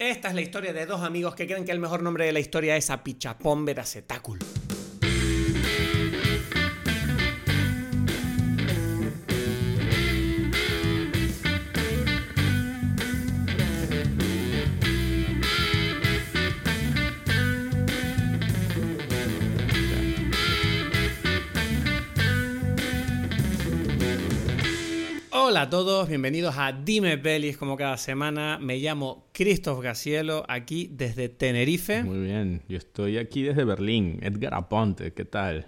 Esta es la historia de dos amigos que creen que el mejor nombre de la historia es Apichapón Veracetáculo. Hola a todos, bienvenidos a Dime Pelis como cada semana. Me llamo Christoph Gacielo, aquí desde Tenerife. Muy bien, yo estoy aquí desde Berlín. Edgar Aponte, ¿qué tal?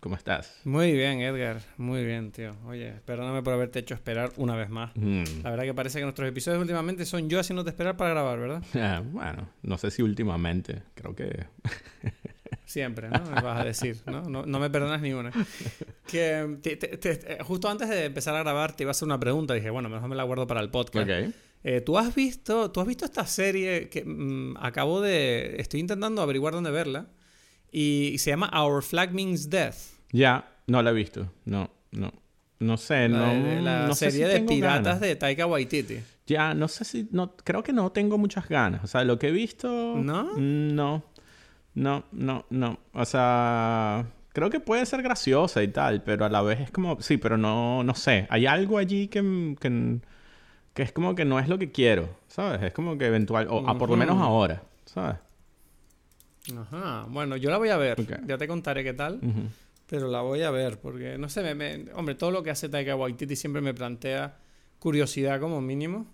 ¿Cómo estás? Muy bien, Edgar, muy bien, tío. Oye, perdóname por haberte hecho esperar una vez más. Mm. La verdad que parece que nuestros episodios últimamente son yo haciéndote esperar para grabar, ¿verdad? Ah, bueno, no sé si últimamente, creo que... Siempre, ¿no? Me vas a decir, ¿no? No, no me perdonas ni una. Que te- te- te- justo antes de empezar a grabar te iba a hacer una pregunta. Dije, bueno, mejor me la guardo para el podcast. Ok. Eh, ¿tú, has visto, ¿Tú has visto esta serie que mm, acabo de... Estoy intentando averiguar dónde verla. Y se llama Our Flag Means Death. Ya, no la he visto. No, no. No sé, La, no... de- la no sé serie si de piratas ganas. de Taika Waititi. Ya, no sé si... No, creo que no tengo muchas ganas. O sea, lo que he visto... ¿No? No. No, no, no. O sea... Creo que puede ser graciosa y tal, pero a la vez es como... Sí, pero no, no sé. Hay algo allí que, que, que es como que no es lo que quiero, ¿sabes? Es como que eventual... O a por lo menos ahora, ¿sabes? Ajá. Bueno, yo la voy a ver. Ya te contaré qué tal. Pero la voy a ver porque, no sé, me, me- hombre, todo lo que hace Taika Waititi siempre me plantea curiosidad como mínimo.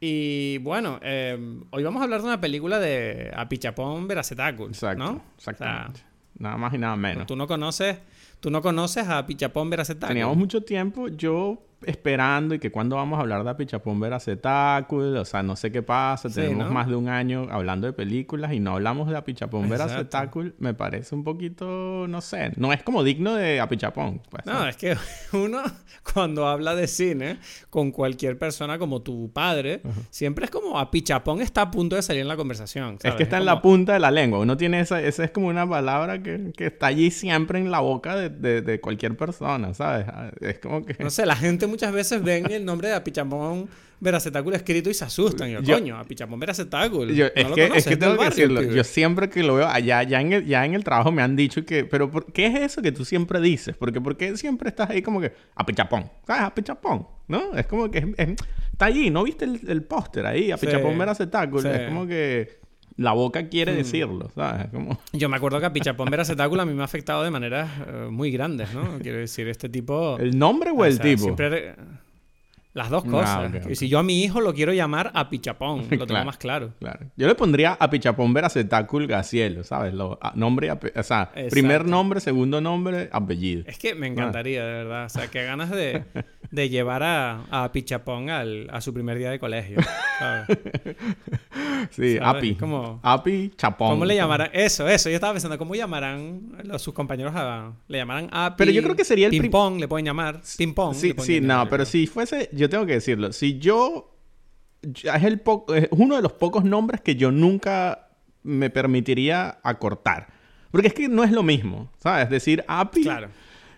Y bueno, eh, hoy vamos a hablar de una película de Apichapón Veracetáculo, Exacto, ¿no? exactamente. nada más y nada sea, menos. tú no conoces, tú no conoces a Apichapón Veracetáculo. Teníamos mucho tiempo yo esperando y que cuando vamos a hablar de Apichapón Veracetáculo, o sea, no sé qué pasa, Sí, tenemos ¿no? más de un año hablando de películas y no hablamos de Apichapón Exacto. Veracetáculo, me parece un poquito, no sé, no es como digno de Apichapón. Pues, No, es que uno cuando habla de cine con cualquier persona como tu padre, siempre es como Apichapón está a punto de salir en la conversación. Es que está en como- la punta de la lengua. Uno tiene esa, esa es como una palabra que, que está allí siempre en la boca de, de- de cualquier persona, ¿sabes? Ah, Es como que... No sé, la gente muchas veces ven el nombre de Apichapón Veracetáculo escrito y se asustan. Y yo, coño, Apichapón Veracetáculo. Yo- No es, lo que, conoces, es que es tengo que decirlo. pibe. Yo siempre que lo veo allá, ya en, el, ya en el trabajo me han dicho que, pero ¿por qué es eso que tú siempre dices? Porque ¿por qué siempre estás ahí como que a pichapón? ¿Sabes? A pichapón, ¿no? Es como que es- es- está allí, ¿no viste el, el póster ahí? A Sí, veracetáculo. sí. Es como que la boca quiere decirlo, ¿sabes? Como... Yo me acuerdo que Apichapón Veracetáculo a mí me ha afectado de maneras eh, muy grandes, ¿no? Quiero decir, este tipo... ¿El nombre o el sea, tipo? siempre- Las dos Ah, cosas. ok, ok. Y si yo a mi hijo lo quiero llamar Apichapón, lo tengo Claro. más claro. Claro. Yo le pondría a pichapón veracetáculo gacielo, ¿sabes? Lo, a- nombre, ape- o sea, Exacto. primer nombre, segundo nombre, apellido. Es que me encantaría, de verdad. O sea, qué ganas de, de llevar a, a Pichapón al, a su primer día de colegio. ¿sabes? Sí, ¿sabes? api. Como- Api, chapón. ¿Cómo le llamarán? Eso, eso. Yo estaba pensando, ¿cómo llamarán los, sus compañeros a... Le llamarán a Pero yo creo que sería el Ping-pong, le pueden llamar. Ping-pong. Sí, sí, no, pero si fuese, yo tengo que decirlo, si yo, es, el uno de los pocos nombres que yo nunca me permitiría acortar. Porque es que no es lo mismo, ¿sabes? Decir api Claro.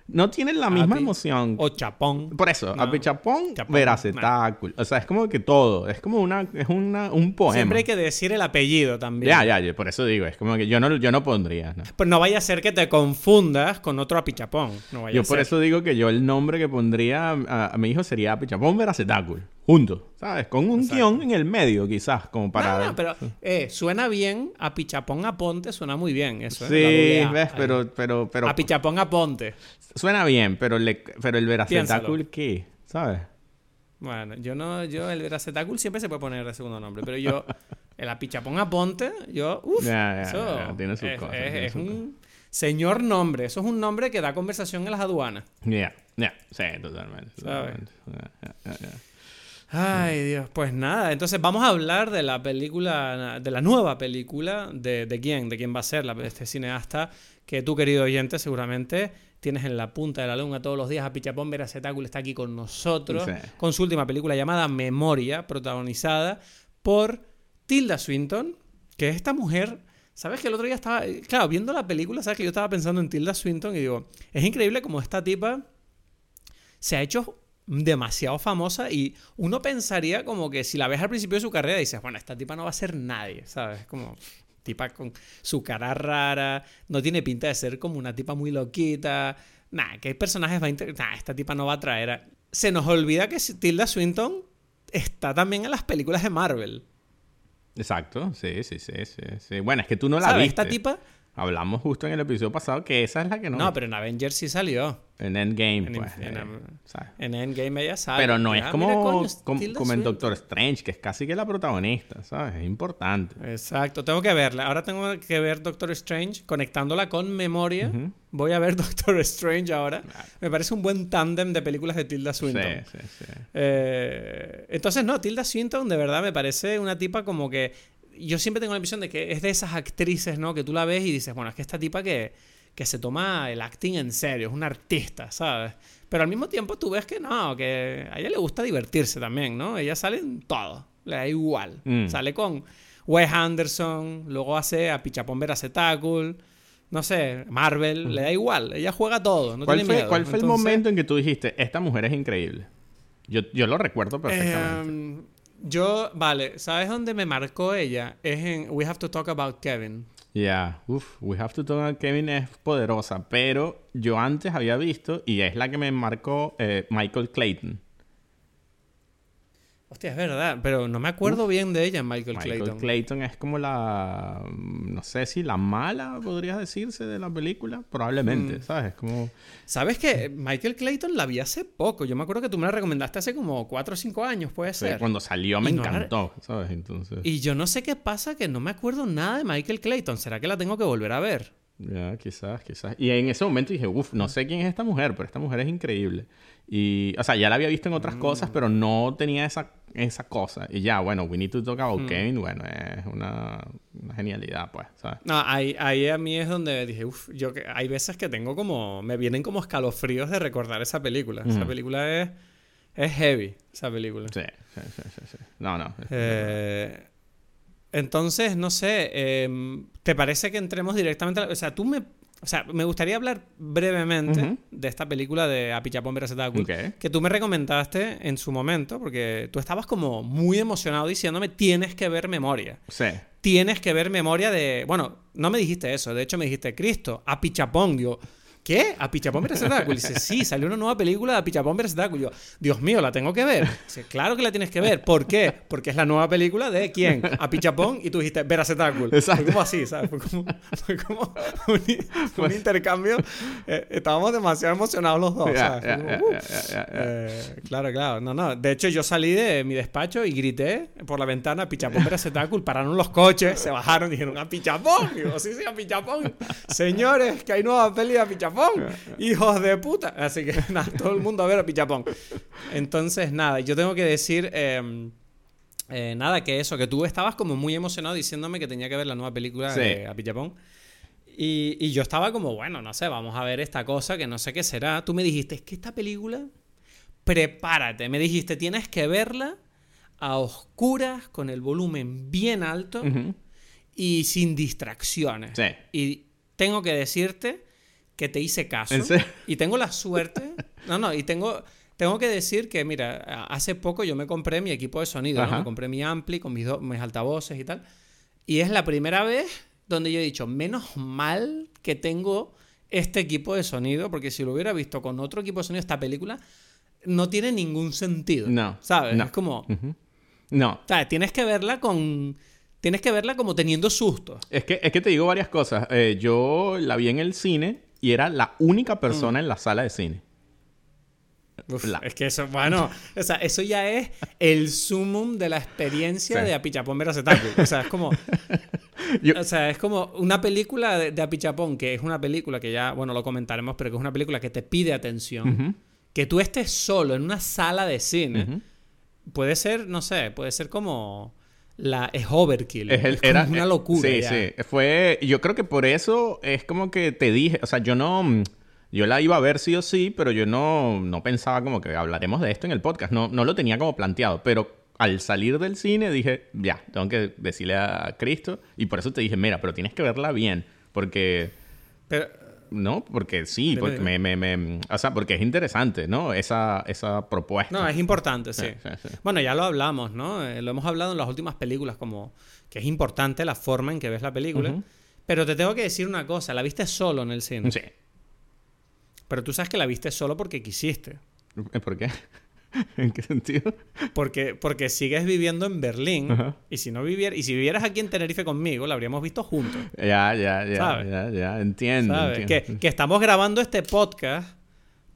No tiene la misma Api emoción. O Chapón. Por eso, No. api chapón, Chapón, veracetáculo. O sea, es como que todo, es como una, es una, un poema. Siempre hay que decir el apellido también. Ya, ya, ya, por eso digo, es como que yo no, yo no pondría, ¿no? Pues no vaya a ser que te confundas con otro apichapón. No vaya Yo a por eso digo que yo el nombre que pondría a, a mi hijo sería Pichapón Veracetáculo. Juntos, ¿sabes? Con un Exacto. guion en el medio, quizás, como para... No, no, pero eh, suena bien. A Pichapón a Ponte suena muy bien. Eso es. la sí, ves, pero, pero, pero... A Pichapón a Ponte. Suena bien, pero, le, pero el Veracetáculo, Piénsalo. ¿qué? ¿Sabes? Bueno, yo no, yo el Veracetáculo siempre se puede poner de segundo nombre, pero yo, el Apichapón a Ponte, yo, ya, eso ya, tiene sus es, cosas, es- tiene es sus un señor nombre, eso es un nombre que da conversación en las aduanas. Ya, ya, sí, totalmente. ¿Sabes? totalmente. Ay, Dios, pues nada, entonces vamos a hablar de la película, de la nueva película, de, de quién, de quién va a ser la, este cineasta que tú, querido oyente, seguramente tienes en la punta de la lengua todos los días. A Pichapón Veracetáculo está aquí con nosotros, Sí. con su última película llamada Memoria, protagonizada por Tilda Swinton, que es esta mujer... ¿Sabes que el otro día estaba... Claro, viendo la película, ¿sabes que yo estaba pensando en Tilda Swinton y digo, es increíble como esta tipa se ha hecho demasiado famosa y uno pensaría como que si la ves al principio de su carrera dices, bueno, esta tipa no va a ser nadie, ¿sabes? Como tipa con su cara rara, no tiene pinta de ser como una tipa muy loquita. Que hay personajes va a inter- nah, esta tipa no va a traer a... Se nos olvida que Tilda Swinton está también en las películas de Marvel. Exacto, sí, sí, sí, sí, sí. Bueno, es que tú no la ¿Sabes? viste. Esta tipa... Hablamos justo en el episodio pasado que esa es la que no. No, pero en Avengers sí salió. En Endgame, En- pues. en- eh. En Endgame ella sabe. Pero no es Ah, como, mira, coño, como, en. Doctor Strange, que es casi que la protagonista, ¿sabes? Es importante. Exacto, tengo que verla. Ahora tengo que ver Doctor Strange conectándola con memoria. Voy a ver Doctor Strange ahora. Me parece un buen tándem de películas de Tilda Sí, Swinton. sí, sí. Eh, entonces, no, Tilda Swinton de verdad me parece una tipa como que. Yo siempre tengo la impresión de que es de esas actrices, ¿no? Que tú la ves y dices, bueno, es que esta tipa que, que se toma el acting en serio, es una artista, ¿sabes? Pero al mismo tiempo tú ves que no, que a ella le gusta divertirse también, ¿no? Ella sale en todo, le da igual. Mm. Sale con Wes Anderson, luego hace a Pichapón Veracetacle, no sé, Marvel, le da igual, ella juega todo, no Mm. ¿Cuál tiene fue, miedo. cuál fue el Entonces, momento en que tú dijiste, esta mujer es increíble? Yo, yo lo recuerdo perfectamente. Em, yo, vale, ¿sabes dónde me marcó ella? Es en We Have to Talk About Kevin. Ya, uff, We Have to Talk About Kevin es poderosa, pero yo antes había visto, y es la que me marcó eh, Michael Clayton. Hostia, es verdad, pero no me acuerdo bien de ella, Michael, Michael Clayton. Clayton es como la, mm, no sé si la mala, podría decirse, de la película. Probablemente, Mm. ¿sabes? Como... ¿Sabes que Michael Clayton la vi hace poco? Yo me acuerdo que tú me la recomendaste hace como 4 o 5 años, puede sí, ser. cuando salió me Y no encantó, ¿sabes? Entonces, Y yo no sé qué pasa que no me acuerdo nada de Michael Clayton. ¿Será que la tengo que volver a ver? ya, quizás, quizás. Y en ese momento dije, uff, no sé quién es esta mujer, pero esta mujer es increíble. Y, o sea, ya la había visto en otras Mm. cosas, pero no tenía esa, esa cosa. Y ya, bueno, We Need to Talk Mm. About Kevin, bueno, es una, una genialidad, pues, ¿sabes? No, ahí, ahí a mí es donde dije, uff, yo que hay veces que tengo como, me vienen como escalofríos de recordar esa película. Esa Ujú. película es, es heavy, esa película. Sí, sí, sí, sí. sí. No, no. Eh, entonces, no sé, eh, ¿te parece que entremos directamente a la- O sea, tú me... O sea, me gustaría hablar brevemente de esta película de Apichapón Veracetacu. Ok. Que tú me recomendaste en su momento, porque tú estabas como muy emocionado diciéndome, tienes que ver memoria. Sí. Tienes que ver memoria de... Bueno, no me dijiste eso, de hecho me dijiste, Cristo, Apichapón. Digo, ¿qué? ¿Apichapón Veracetacu? Y dice, sí, salió una nueva película de Apichapón Veracetacu. Y yo, Dios mío, ¿la tengo que ver? Dice, claro que la tienes que ver. ¿Por qué? Porque es la nueva película de ¿quién? Apichapón y tú dijiste Veracetacu. Exacto. Fue como así, ¿sabes? Fue como, fue como un, un intercambio. Eh, estábamos demasiado emocionados los dos, "Uh". Eh, claro, claro. No, no. De hecho, yo salí de mi despacho y grité por la ventana Pichapón Veracetacul. Pararon los coches, se bajaron y dijeron ¡A Pichapón! Y digo, sí, sí, a Pichapón. Señores, que hay nueva peli de Pichapón. Hijos de puta. Así que nada, todo el mundo a ver a Pichapón. Entonces, nada, yo tengo que decir. eh, eh, nada, que eso, que tú estabas como muy emocionado diciéndome que tenía que ver la nueva película Sí. de Apichapón. Y, y yo estaba como, bueno, no sé, vamos a ver esta cosa que no sé qué será. Tú me dijiste, es que esta película, prepárate. Me dijiste, tienes que verla a oscuras, con el volumen bien alto y sin distracciones. Sí. Y tengo que decirte que te hice caso. ¿En serio? Y tengo la suerte. No, no, y tengo. Tengo que decir que, mira, hace poco yo me compré mi equipo de sonido, ¿no? Me compré mi ampli con mis, do- mis altavoces y tal. Y es la primera vez donde yo he dicho, menos mal que tengo este equipo de sonido, porque si lo hubiera visto con otro equipo de sonido, esta película no tiene ningún sentido. No, ¿Sabes? no. Es como. Ujú. No. ¿sabes? Tienes que verla con. Tienes que verla como teniendo sustos. Es que, es que te digo varias cosas. Eh, yo la vi en el cine y era la única Mm. persona en la sala de cine. Uf, La- Es que eso, bueno, o sea, eso ya es el sumum de la experiencia Sí. de Apichapón Veracetacu. O sea, es como, Yo- o sea, es como una película de, de Apichapón, que es una película que ya, bueno, lo comentaremos, pero que es una película que te pide atención. Que tú estés solo en una sala de cine, puede ser, no sé, puede ser como la es overkill. Es el- Es como era, una locura. Sí, ya. sí. Fue. Yo creo que por eso es como que te dije. O sea, yo no. mm, Yo la iba a ver sí o sí, pero yo no, no pensaba como que hablaremos de esto en el podcast. No, no lo tenía como planteado. Pero al salir del cine dije, ya, tengo que decirle a Cristo. Y por eso te dije, mira, pero tienes que verla bien. Porque. Pero, no, porque sí, porque me, me, me, o sea, porque es interesante, ¿no? Esa, esa propuesta. No, es importante, sí. Bueno, ya lo hablamos, ¿no? Eh, lo hemos hablado en las últimas películas, como que es importante la forma en que ves la película. Pero te tengo que decir una cosa, la viste solo en el cine. Sí. Pero tú sabes que la viste solo porque quisiste. ¿Por qué? ¿En qué sentido? Porque, porque sigues viviendo en Berlín. Y si no viviera, y si vivieras aquí en Tenerife conmigo, la habríamos visto juntos. Ya, ya, ya, ya, ya, entiendo. Que, estamos grabando este podcast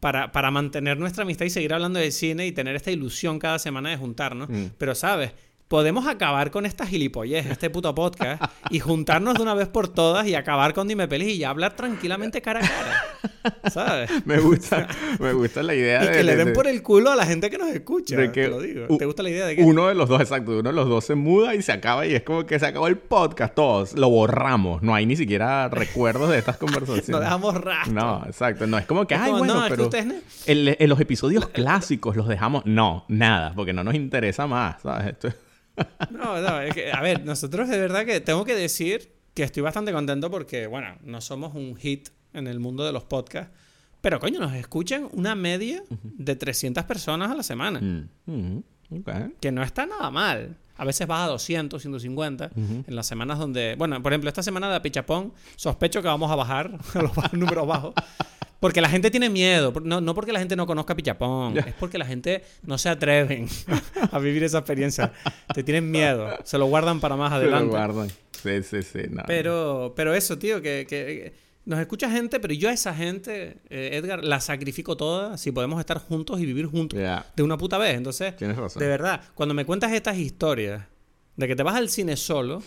para, para, mantener nuestra amistad y seguir hablando de cine y tener esta ilusión cada semana de juntarnos. Mm. Pero, ¿sabes? Podemos acabar con esta gilipollez, este puto podcast, y juntarnos de una vez por todas y acabar con Dime Pelis y hablar tranquilamente cara a cara. ¿Sabes? Me gusta, me gusta la idea y de... que le den por el culo a la gente que nos escucha. De que te lo digo. ¿Te gusta la idea de que... Uno de los dos, exacto. Uno de los dos se muda y se acaba y es como que se acabó el podcast. Todos lo borramos. No hay ni siquiera recuerdos de estas conversaciones. no dejamos rastro. No, exacto. No, es como que, ay, bueno, pero... en los episodios clásicos los dejamos... No, nada. Porque no nos interesa más, ¿sabes? Esto no, no, es que, a ver, nosotros de verdad que tengo que decir que estoy bastante contento porque, bueno, no somos un hit en el mundo de los podcasts, pero coño, nos escuchan una media de 300 personas a la semana. Mm, que no está nada mal. A veces baja a 200, 150 en las semanas donde... Bueno, por ejemplo, esta semana de Pichapón, sospecho que vamos a bajar a los números bajos. Porque la gente tiene miedo. No, no porque la gente no conozca Pichapón. Es porque la gente no se atreven a vivir esa experiencia. Te tienen miedo. Se lo guardan para más adelante. Se lo guardan. Sí, sí, sí. pero, pero eso, tío, que, nos escucha gente, pero yo a esa gente, eh, Edgar, la sacrifico toda si podemos estar juntos y vivir juntos de una puta vez. Entonces, de verdad, cuando me cuentas estas historias de que te vas al cine solo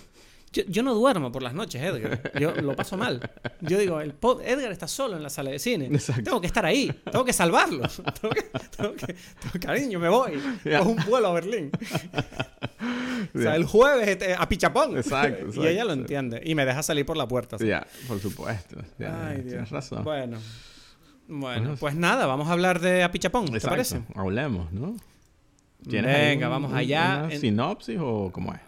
yo, no duermo por las noches, Edgar. Yo lo paso mal. Yo digo, el Edgar está solo en la sala de cine. Tengo que estar ahí. Tengo que salvarlo. Tengo que, cariño, me voy. Cojo un vuelo a Berlín. o sea, el jueves este, a Pichapón. Exacto, Y ella lo entiende. Y me deja salir por la puerta. Ya, por supuesto. Ay, Tienes razón. Bueno. Bueno, pues nada, vamos a hablar de Apichapón, ¿te parece? Hablemos, ¿no? Venga, vamos allá. sinopsis o cómo es?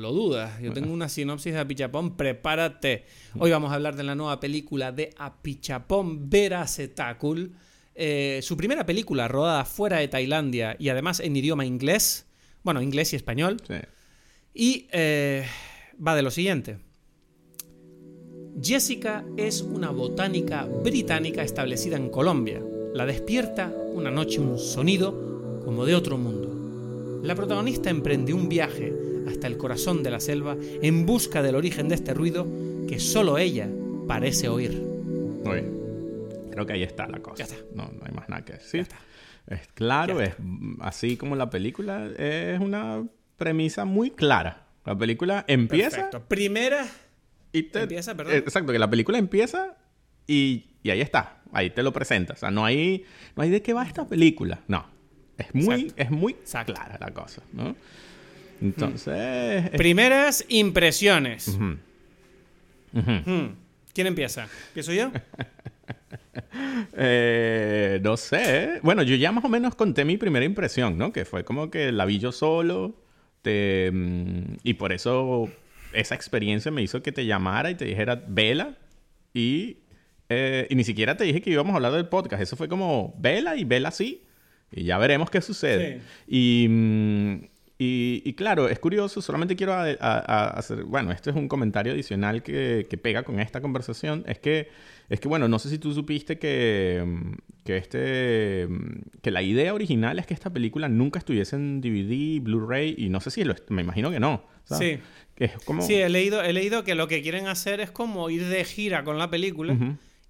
Lo dudas. Yo tengo una sinopsis de Apichapón, prepárate. Hoy vamos a hablar de la nueva película de Apichapón Veracetácul. Eh, su primera película rodada fuera de Tailandia y además en idioma inglés. Bueno, inglés y español. Y eh, va de lo siguiente. Jessica es una botánica británica establecida en Colombia. La despierta una noche un sonido como de otro mundo. La protagonista emprende un viaje hasta el corazón de la selva en busca del origen de este ruido que solo ella parece oír. Oye, creo que ahí está la cosa. Ya está. No, no hay más nada que decir. Es claro, es así como la película es una premisa muy clara. La película empieza. Perfecto. Primera. Y te, empieza, perdón. Exacto, que la película empieza y, y, ahí está. Ahí te lo presenta. O sea, no hay, no hay de qué va esta película. No. Es muy, es muy clara la cosa, ¿no? Entonces. Primeras impresiones. Hmm. ¿Quién empieza? ¿Empiezo yo? eh, no sé. Bueno, yo ya más o menos conté mi primera impresión, ¿no? Que fue como que la vi yo solo. Te, mm, y por eso esa experiencia me hizo que te llamara y te dijera, vela. Y, eh, y ni siquiera te dije que íbamos a hablar del podcast. Eso fue como, vela y vela así. Y ya veremos qué sucede. Y, mm, y, claro, es curioso, solamente quiero hacer, bueno, esto es un comentario adicional que, pega con esta conversación, es que, es que, bueno, no sé si tú supiste que, que, este, que la idea original es que esta película nunca estuviese en DVD, Blu-ray, y no sé si lo, me imagino que no. Sí. es como... Sí, he leído, he leído que lo que quieren hacer es como ir de gira con la película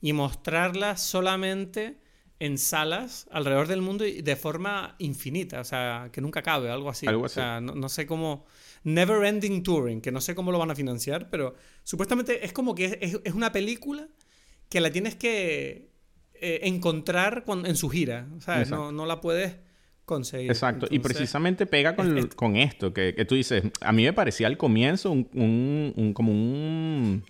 y mostrarla solamente en salas alrededor del mundo y de forma infinita, o sea, que nunca cabe, algo así. O sea, no, sé cómo... Never Ending Touring, que no sé cómo lo van a financiar, pero supuestamente es como que es, una película que la tienes que eh, encontrar en su gira, ¿sabes? No, no, la puedes conseguir. Exacto, y precisamente pega con, con esto, que, que, tú dices, a mí me parecía al comienzo un, un como un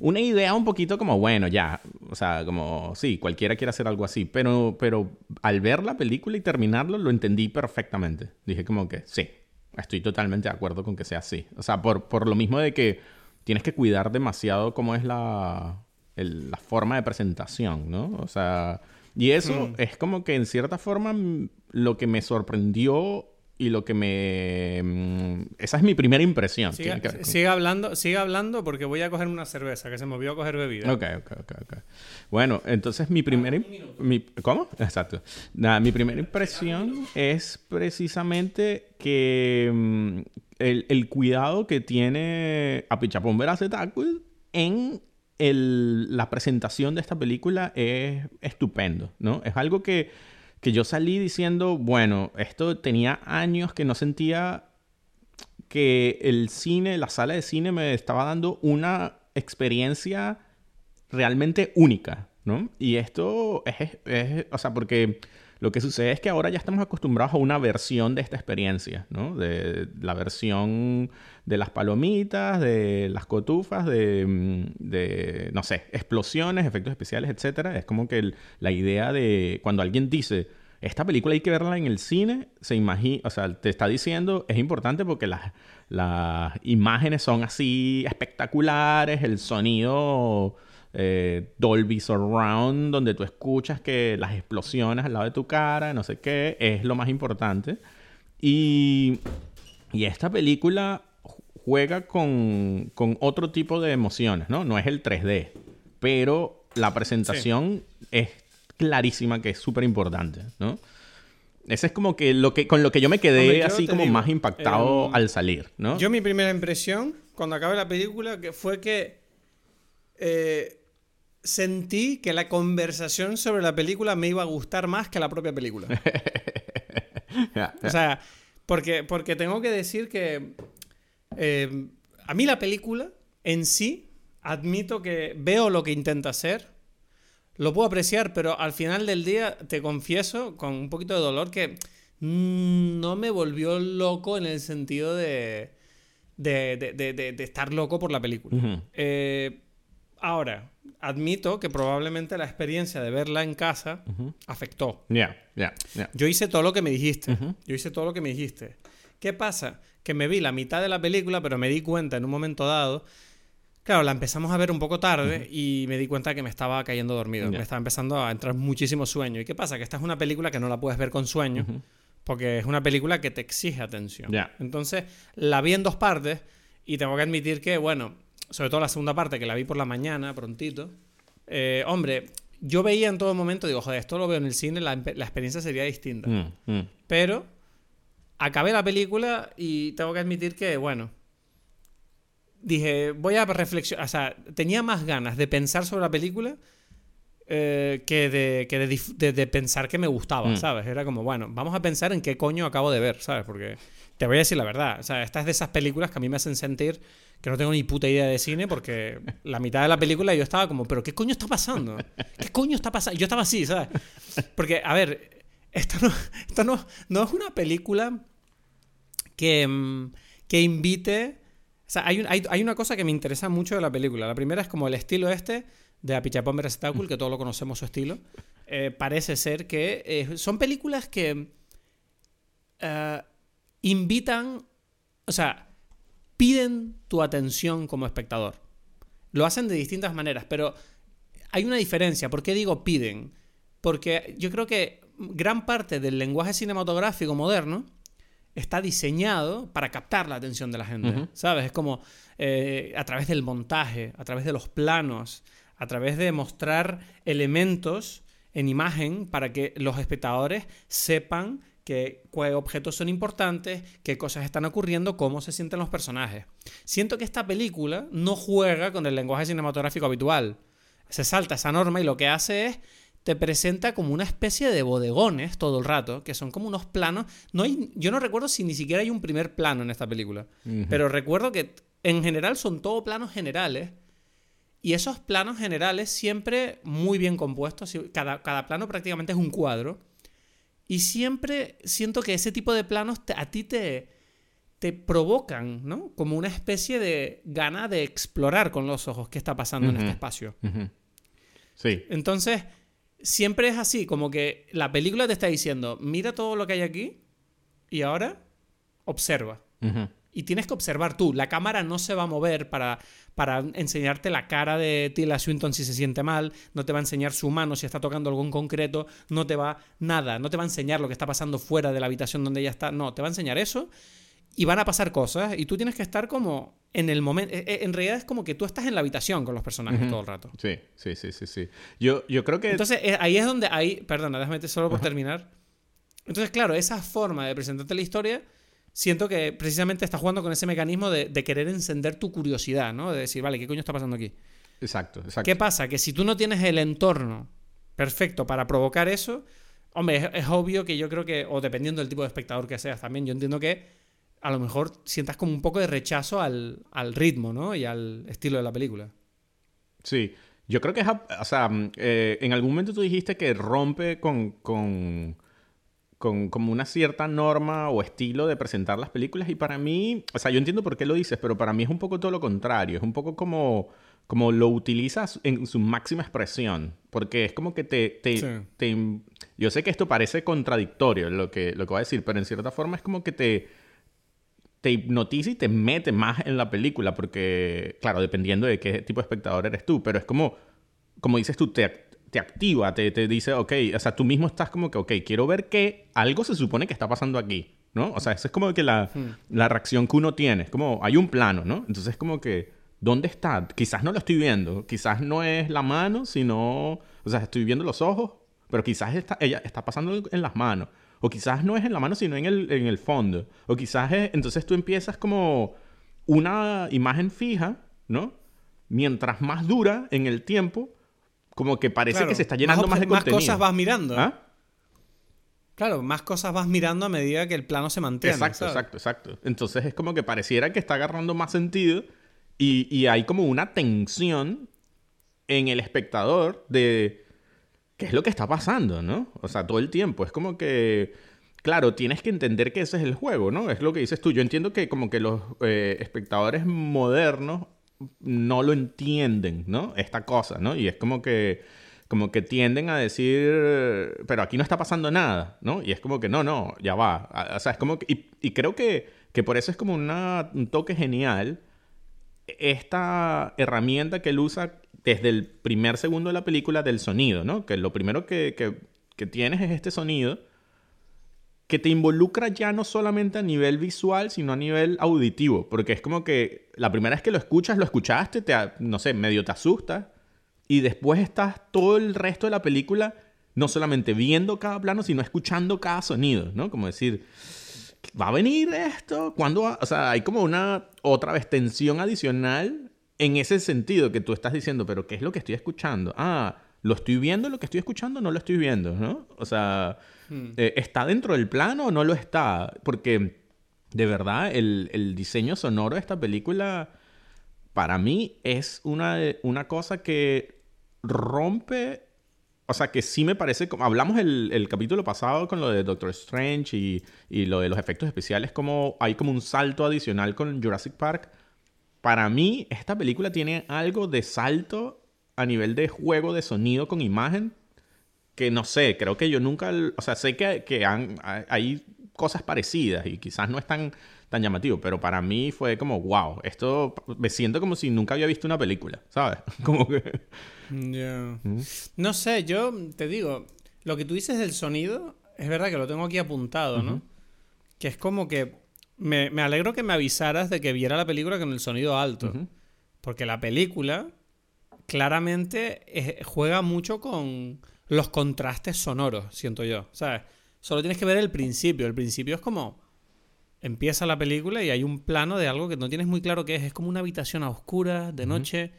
una idea un poquito como, bueno, ya, o sea, como, sí, cualquiera quiere hacer algo así, pero, pero al ver la película y terminarlo, lo entendí perfectamente. Dije como que, sí, estoy totalmente de acuerdo con que sea así. O sea, por, por lo mismo de que tienes que cuidar demasiado cómo es la, la forma de presentación, ¿no? O sea, y eso Mm. es como que en cierta forma lo que me sorprendió y lo que me... mm, esa es mi primera impresión. Siga, con- hablando, siga hablando porque voy a coger una cerveza, que se me olvidó coger bebida. Ok, ok, ok, ok. Bueno, entonces mi primera... im- mi- ¿Cómo? Exacto. Nada, mi primera impresión es precisamente que mm, el, el cuidado que tiene Apichapón Veracetácul en el- la presentación de esta película es estupendo, ¿no? Es algo que, que yo salí diciendo, bueno, esto tenía años que no sentía que el cine, la sala de cine me estaba dando una experiencia realmente única, ¿no? Y esto es, es- o sea, porque lo que sucede es que ahora ya estamos acostumbrados a una versión de esta experiencia, ¿no? De la versión de las palomitas, de las cotufas, de, mm, no sé, explosiones, efectos especiales, etcétera. Es como que la idea de cuando alguien dice, esta película hay que verla en el cine, se imagina, o sea, te está diciendo, es importante porque las, las imágenes son así espectaculares, el sonido eh, Dolby Surround, donde tú escuchas que las explosiones al lado de tu cara, no sé qué, es lo más importante. Y, y esta película ju- juega con, con otro tipo de emociones, ¿no? No es el 3D, pero la presentación es clarísima que es súper importante, ¿no? Ese es como que lo que con lo que yo me quedé Hombre, yo así como digo, más impactado em, al salir, ¿no? Yo mi primera impresión, cuando acabé la película, que fue que eh, sentí que la conversación sobre la película me iba a gustar más que la propia película. O sea, porque, porque tengo que decir que eh, a mí la película en sí, admito que veo lo que intenta hacer, lo puedo apreciar, pero al final del día te confieso con un poquito de dolor que no me volvió loco en el sentido de, de, de- de- estar loco por la película. Eh, ahora, admito que probablemente la experiencia de verla en casa afectó. Ya, ya, ya. Yo hice todo lo que me dijiste. Yo hice todo lo que me dijiste. ¿Qué pasa? Que me vi la mitad de la película, pero me di cuenta en un momento dado. Claro, la empezamos a ver un poco tarde y me di cuenta que me estaba cayendo dormido. Me estaba empezando a entrar muchísimo sueño. ¿Y qué pasa? Que esta es una película que no la puedes ver con sueño, porque es una película que te exige atención. Ya. Entonces, la vi en dos partes y tengo que admitir que, bueno, sobre todo la segunda parte, que la vi por la mañana, prontito. eh, hombre, yo veía en todo momento, digo, joder, esto lo veo en el cine, la, la experiencia sería distinta. Mm, mm. Pero acabé la película y tengo que admitir que, bueno, dije, voy a reflexionar, o sea, tenía más ganas de pensar sobre la película eh, que, de, que de, dif- de- de pensar que me gustaba, Mm. ¿sabes? Era como, bueno, vamos a pensar en qué coño acabo de ver, ¿sabes? Porque te voy a decir la verdad, o sea, esta es de esas películas que a mí me hacen sentir que no tengo ni puta idea de cine porque la mitad de la película yo estaba como, pero ¿qué coño está pasando? ¿Qué coño está pasando? Yo estaba así, ¿sabes? Porque, a ver, esto no, esto no, no es una película que, mm, que invite... O sea, hay, hay, hay una cosa que me interesa mucho de la película. La primera es como el estilo este de Apichapón Veracetacul, que todos lo conocemos su estilo. Eh, parece ser que eh, son películas que eh, invitan, o sea, piden tu atención como espectador. Lo hacen de distintas maneras, pero hay una diferencia. ¿Por qué digo piden? Porque yo creo que gran parte del lenguaje cinematográfico moderno está diseñado para captar la atención de la gente. ¿Sabes? Es como eh, a través del montaje, a través de los planos, a través de mostrar elementos en imagen para que los espectadores sepan que, qué objetos son importantes, qué cosas están ocurriendo, cómo se sienten los personajes. Siento que esta película no juega con el lenguaje cinematográfico habitual. Se salta esa norma y lo que hace es te presenta como una especie de bodegones todo el rato, que son como unos planos. No hay, yo no recuerdo si ni siquiera hay un primer plano en esta película, pero recuerdo que en general son todo planos generales. Y esos planos generales siempre muy bien compuestos. Cada, cada plano prácticamente es un cuadro. Y siempre siento que ese tipo de planos te- a ti te, te provocan, ¿no? Como una especie de gana de explorar con los ojos qué está pasando en este espacio. Sí. Entonces, siempre es así, como que la película te está diciendo, mira todo lo que hay aquí y ahora observa. Y tienes que observar tú. La cámara no se va a mover para, para enseñarte la cara de Tilda Swinton si se siente mal, no te va a enseñar su mano si está tocando algo en concreto, no te va nada, no te va a enseñar lo que está pasando fuera de la habitación donde ella está, no, te va a enseñar eso y van a pasar cosas y tú tienes que estar como en el momento. Eh, eh, en realidad es como que tú estás en la habitación con los personajes todo el rato. Sí, sí, sí, sí, sí. Yo, yo creo que. Entonces eh, ahí es donde. Ahí, perdona, déjame solo por terminar. Entonces, claro, esa forma de presentarte la historia. Siento que precisamente está jugando con ese mecanismo de, querer encender tu curiosidad, ¿no? De decir, vale, ¿qué coño está pasando aquí? Exacto, exacto. ¿Qué pasa? Que si tú no tienes el entorno perfecto para provocar eso, hombre, es, es obvio que yo creo que, o dependiendo del tipo de espectador que seas también, yo entiendo que a lo mejor sientas como un poco de rechazo al, ritmo, ¿no? Y al estilo de la película. Sí, yo creo que es, o sea, mm, eh, en algún momento tú dijiste que rompe con, con, con como una cierta norma o estilo de presentar las películas y para mí, o sea, yo entiendo por qué lo dices, pero para mí es un poco todo lo contrario, es un poco como, como lo utilizas en su máxima expresión, porque es como que te, te, te yo sé que esto parece contradictorio lo que, lo que voy a decir, pero en cierta forma es como que te te hipnotiza y te mete más en la película, porque, claro, dependiendo de qué tipo de espectador eres tú, pero es como, como dices tú, te, te activa, te, te dice, ok, o sea, tú mismo estás como que, ok, quiero ver que algo se supone que está pasando aquí, ¿no? O sea, eso es como que la, hmm. la reacción que uno tiene, es como, hay un plano, ¿no? Entonces es como que, ¿dónde está? Quizás no lo estoy viendo, quizás no es la mano, sino, o sea, estoy viendo los ojos, pero quizás está, ella está pasando en las manos. O quizás no es en la mano, sino en el, en el fondo. O quizás es, entonces tú empiezas como una imagen fija, ¿no? Mientras más dura en el tiempo, como que parece que se está llenando más, de contenido. Más cosas vas mirando. ¿Ah? Claro, más cosas vas mirando a medida que el plano se mantiene. Exacto, exacto, exacto. Entonces es como que pareciera que está agarrando más sentido y, y hay como una tensión en el espectador de qué es lo que está pasando, ¿no? O sea, todo el tiempo. Es como que, claro, tienes que entender que ese es el juego, ¿no? Es lo que dices tú. Yo entiendo que como que los eh, espectadores modernos no lo entienden, ¿no? Esta cosa, ¿no? Y es como que como que tienden a decir, pero aquí no está pasando nada, ¿no? Y es como que no, no, ya va. O sea, es como que, y, creo que, que, por eso es como un toque genial esta herramienta que él usa desde el primer segundo de la película del sonido, ¿no? Que lo primero que, que, tienes es este sonido que te involucra ya no solamente a nivel visual, sino a nivel auditivo, porque es como que la primera vez que lo escuchas, lo escuchaste, te, no sé, medio te asusta, y después estás todo el resto de la película no solamente viendo cada plano, sino escuchando cada sonido, ¿no? Como decir, ¿va a venir esto? ¿Cuándo O sea, hay como una otra vez tensión adicional en ese sentido que tú estás diciendo, pero ¿qué es lo que estoy escuchando? Ah, ¿lo estoy viendo lo que estoy escuchando no lo estoy viendo? ¿no? O sea, hmm. eh, ¿está dentro del plano o no lo está? Porque de verdad el, diseño sonoro de esta película para mí es una, una cosa que rompe o sea, que sí me parece como... Hablamos el, capítulo pasado con lo de Doctor Strange y, y, lo de los efectos especiales, como hay como un salto adicional con Jurassic Park para mí, esta película tiene algo de salto a nivel de juego de sonido con imagen que no sé, creo que yo nunca, o sea, sé que, que hay cosas parecidas y quizás no es tan, tan llamativo, pero para mí fue como, wow, esto me siento como si nunca había visto una película, ¿sabes? Como que... ¿Mm? No sé, yo te digo, lo que tú dices del sonido, es verdad que lo tengo aquí apuntado, ¿no? Que es como que me, alegro que me avisaras de que viera la película con el sonido alto. Porque la película claramente juega mucho con los contrastes sonoros, siento yo. ¿Sabes? Solo tienes que ver el principio. El principio es como. Empieza la película y hay un plano de algo que no tienes muy claro qué es. Es como una habitación a oscuras, de noche.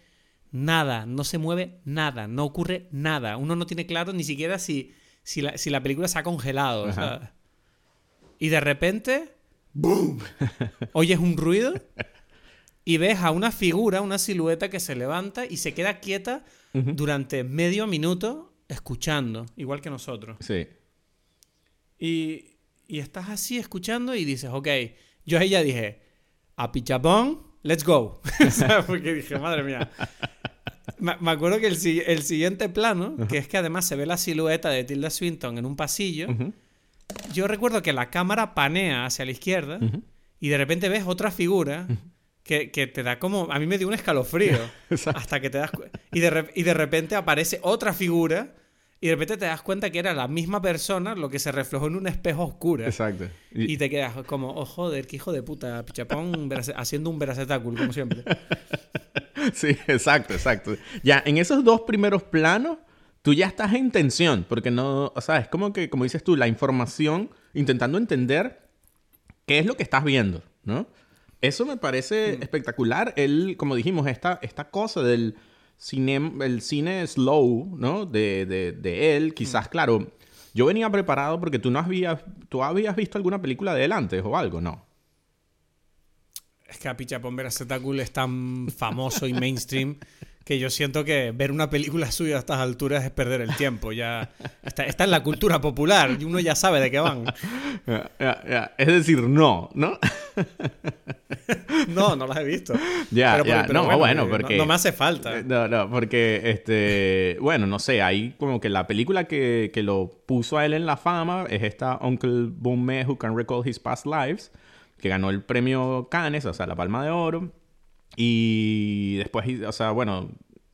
Nada, no se mueve nada, no ocurre nada. Uno no tiene claro ni siquiera si, si, la, película se ha congelado. Y de repente ¡Boom! Oyes un ruido y ves a una figura, una silueta que se levanta y se queda quieta durante medio minuto escuchando, igual que nosotros. Sí. Y, y estás así escuchando y dices, ok, yo ahí ya dije, a pichapón, let's go. Porque dije, madre mía. Me, acuerdo que el, el siguiente plano, que es que además se ve la silueta de Tilda Swinton en un pasillo, yo recuerdo que la cámara panea hacia la izquierda y de repente ves otra figura que, que te da como... A mí me dio un escalofrío. Hasta que te das y de, re- y de repente aparece otra figura y de repente te das cuenta que era la misma persona lo que se reflejó en un espejo oscuro. Exacto. Y- Y te quedas como, oh joder, qué hijo de puta, pichapón, haciendo un veracetáculo, como siempre. Sí, exacto, exacto. Ya, en esos dos primeros planos, tú ya estás en tensión, porque no, o sea, es como que, como dices tú, la información, intentando entender qué es lo que estás viendo, ¿no? Eso me parece espectacular. Él, como dijimos, esta, esta cosa del cine, el cine slow, ¿no? De, de, de él, quizás, claro, yo venía preparado porque tú no habías, tú habías visto alguna película de él antes o algo, ¿no? Es que a Pichapón Veracetáculo es tan famoso y mainstream que yo siento que ver una película suya a estas alturas es perder el tiempo. Ya está, está en la cultura popular y uno ya sabe de qué van. Ya, ya, ya. Es decir, no, ¿no? No, no las he visto. Ya, Pero pero no, bueno, eh, no- porque... No, me hace falta. Eh, No, no, porque, este, bueno, no sé, ahí como que la película que, que lo puso a él en la fama es esta Uncle Boom Who Can Recall His Past Lives, que ganó el premio Cannes, o sea, la Palma de Oro. Y después, o sea, bueno,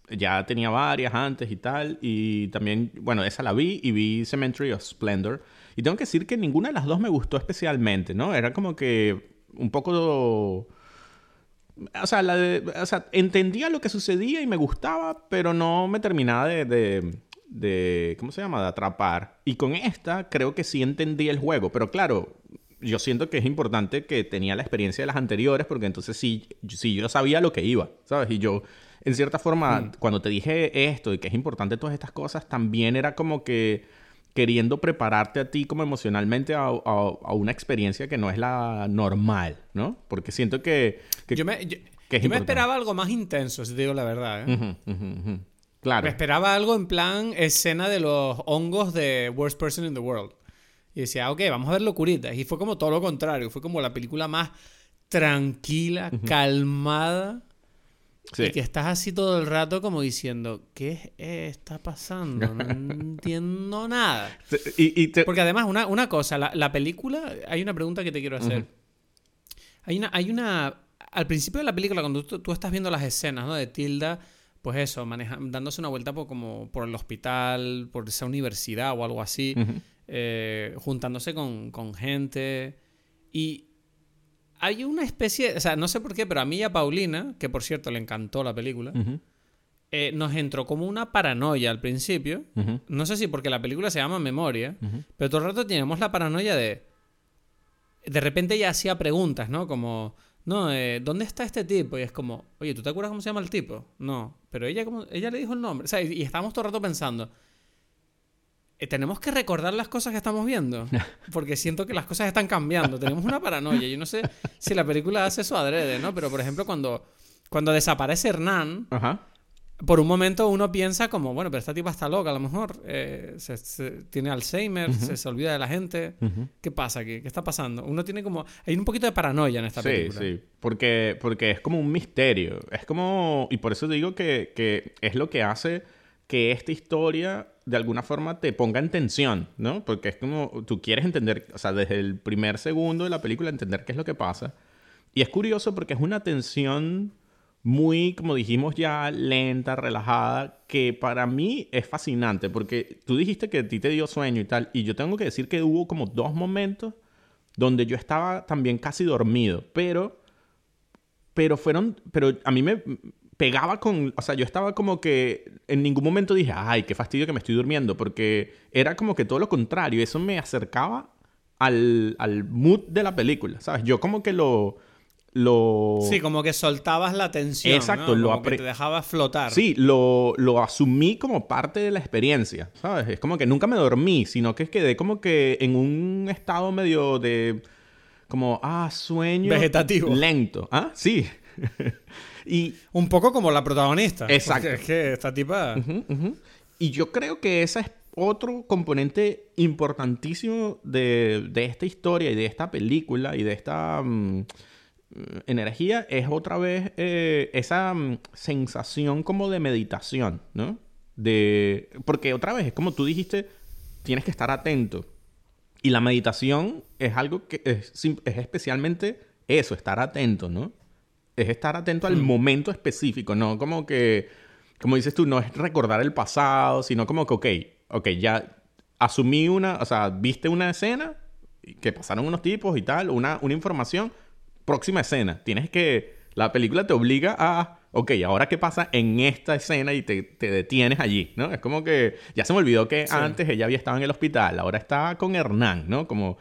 ya tenía varias antes y tal. Y también, bueno, esa la vi y vi Cemetery of Splendor. Y tengo que decir que ninguna de las dos me gustó especialmente, ¿no? Era como que un poco... O sea, la de- o sea, entendía lo que sucedía y me gustaba, pero no me terminaba de, de, de- ¿Cómo se llama? De atrapar. Y con esta creo que sí entendí el juego. Pero claro, yo siento que es importante que tenía la experiencia de las anteriores, porque entonces sí, sí yo sabía lo que iba, ¿sabes? Y yo, en cierta forma, cuando te dije esto y que es importante todas estas cosas, también era como que queriendo prepararte a ti como emocionalmente a, a- a una experiencia que no es la normal, ¿no? Porque siento que... que- Yo me, yo- que es yo me esperaba algo más intenso, si te digo la verdad. ¿eh? Claro. Me esperaba algo en plan escena de los hongos de Worst Person in the World. Y decía, ok, vamos a ver locuritas. Y fue como todo lo contrario. Fue como la película más tranquila, calmada. Sí. Y que estás así todo el rato como diciendo, ¿qué está pasando? No entiendo nada. Y, y te- Porque además, una, una cosa, la, la película, hay una pregunta que te quiero hacer. Hay una, hay una. Al principio de la película, cuando tú, tú estás viendo las escenas, ¿no? De Tilda, pues eso, maneja, dándose una vuelta por, como por el hospital, por esa universidad o algo así. Eh, juntándose con, con gente. Y hay una especie, o sea, no sé por qué, pero a mí y a Paulina, que por cierto le encantó la película, eh, nos entró como una paranoia al principio. No sé si porque la película se llama Memoria, pero todo el rato teníamos la paranoia de. De repente ella hacía preguntas, ¿no? Como, no, eh, ¿dónde está este tipo? Y es como, oye, ¿tú te acuerdas cómo se llama el tipo? No, pero ella, como, ella le dijo el nombre. O sea, y, y estábamos todo el rato pensando, tenemos que recordar las cosas que estamos viendo, porque siento que las cosas están cambiando. Tenemos una paranoia. Yo no sé si la película hace eso adrede, ¿no? Pero, por ejemplo, cuando, cuando desaparece Hernán, Ajá. por un momento uno piensa como, bueno, pero esta tipa está loca a lo mejor, eh, se- se- tiene Alzheimer, se, se olvida de la gente. ¿Qué pasa aquí? ¿Qué está pasando? Uno tiene como... Hay un poquito de paranoia en esta Sí, película. sí. Porque, porque es como un misterio. Es como... Y por eso digo que, que es lo que hace que esta historia de alguna forma te ponga en tensión, ¿no? Porque es como... Tú quieres entender... O sea, desde el primer segundo de la película entender qué es lo que pasa. Y es curioso porque es una tensión muy, como dijimos ya, lenta, relajada, que para mí es fascinante, porque tú dijiste que a ti te dio sueño y tal, y yo tengo que decir que hubo como dos momentos donde yo estaba también casi dormido, pero, pero fueron, pero a mí me pegaba con, o sea, yo estaba como que en ningún momento dije, ay, qué fastidio que me estoy durmiendo, porque era como que todo lo contrario, eso me acercaba al, al mood de la película, ¿sabes? Yo como que lo... lo Sí, como que soltabas la tensión. Exacto, ¿no? lo Como que te dejabas flotar. Sí, lo, lo asumí como parte de la experiencia, ¿sabes? Es como que nunca me dormí, sino que quedé como que en un estado medio de... Como, ah, sueño... Vegetativo. Lento. ¿Ah? Sí. y, Un poco como la protagonista. Exacto. Es que esta tipa... y yo creo que ese es otro componente importantísimo de, de esta historia y de esta película y de esta... mm, energía es otra vez eh, esa mm, sensación como de meditación, ¿no? De... Porque otra vez, es como tú dijiste, tienes que estar atento. Y la meditación es algo que es especialmente eso, estar atento, ¿no? Es estar atento al momento específico, no como que, como dices tú, no es recordar el pasado, sino como que, ok, ok, ya asumí una, o sea, viste una escena que pasaron unos tipos y tal, una, una información, próxima escena. Tienes que, la película te obliga a, ok, ahora qué pasa en esta escena y te, te detienes allí, ¿no? Es como que ya se me olvidó que antes ella había estado en el hospital, ahora está con Hernán, ¿no? Como...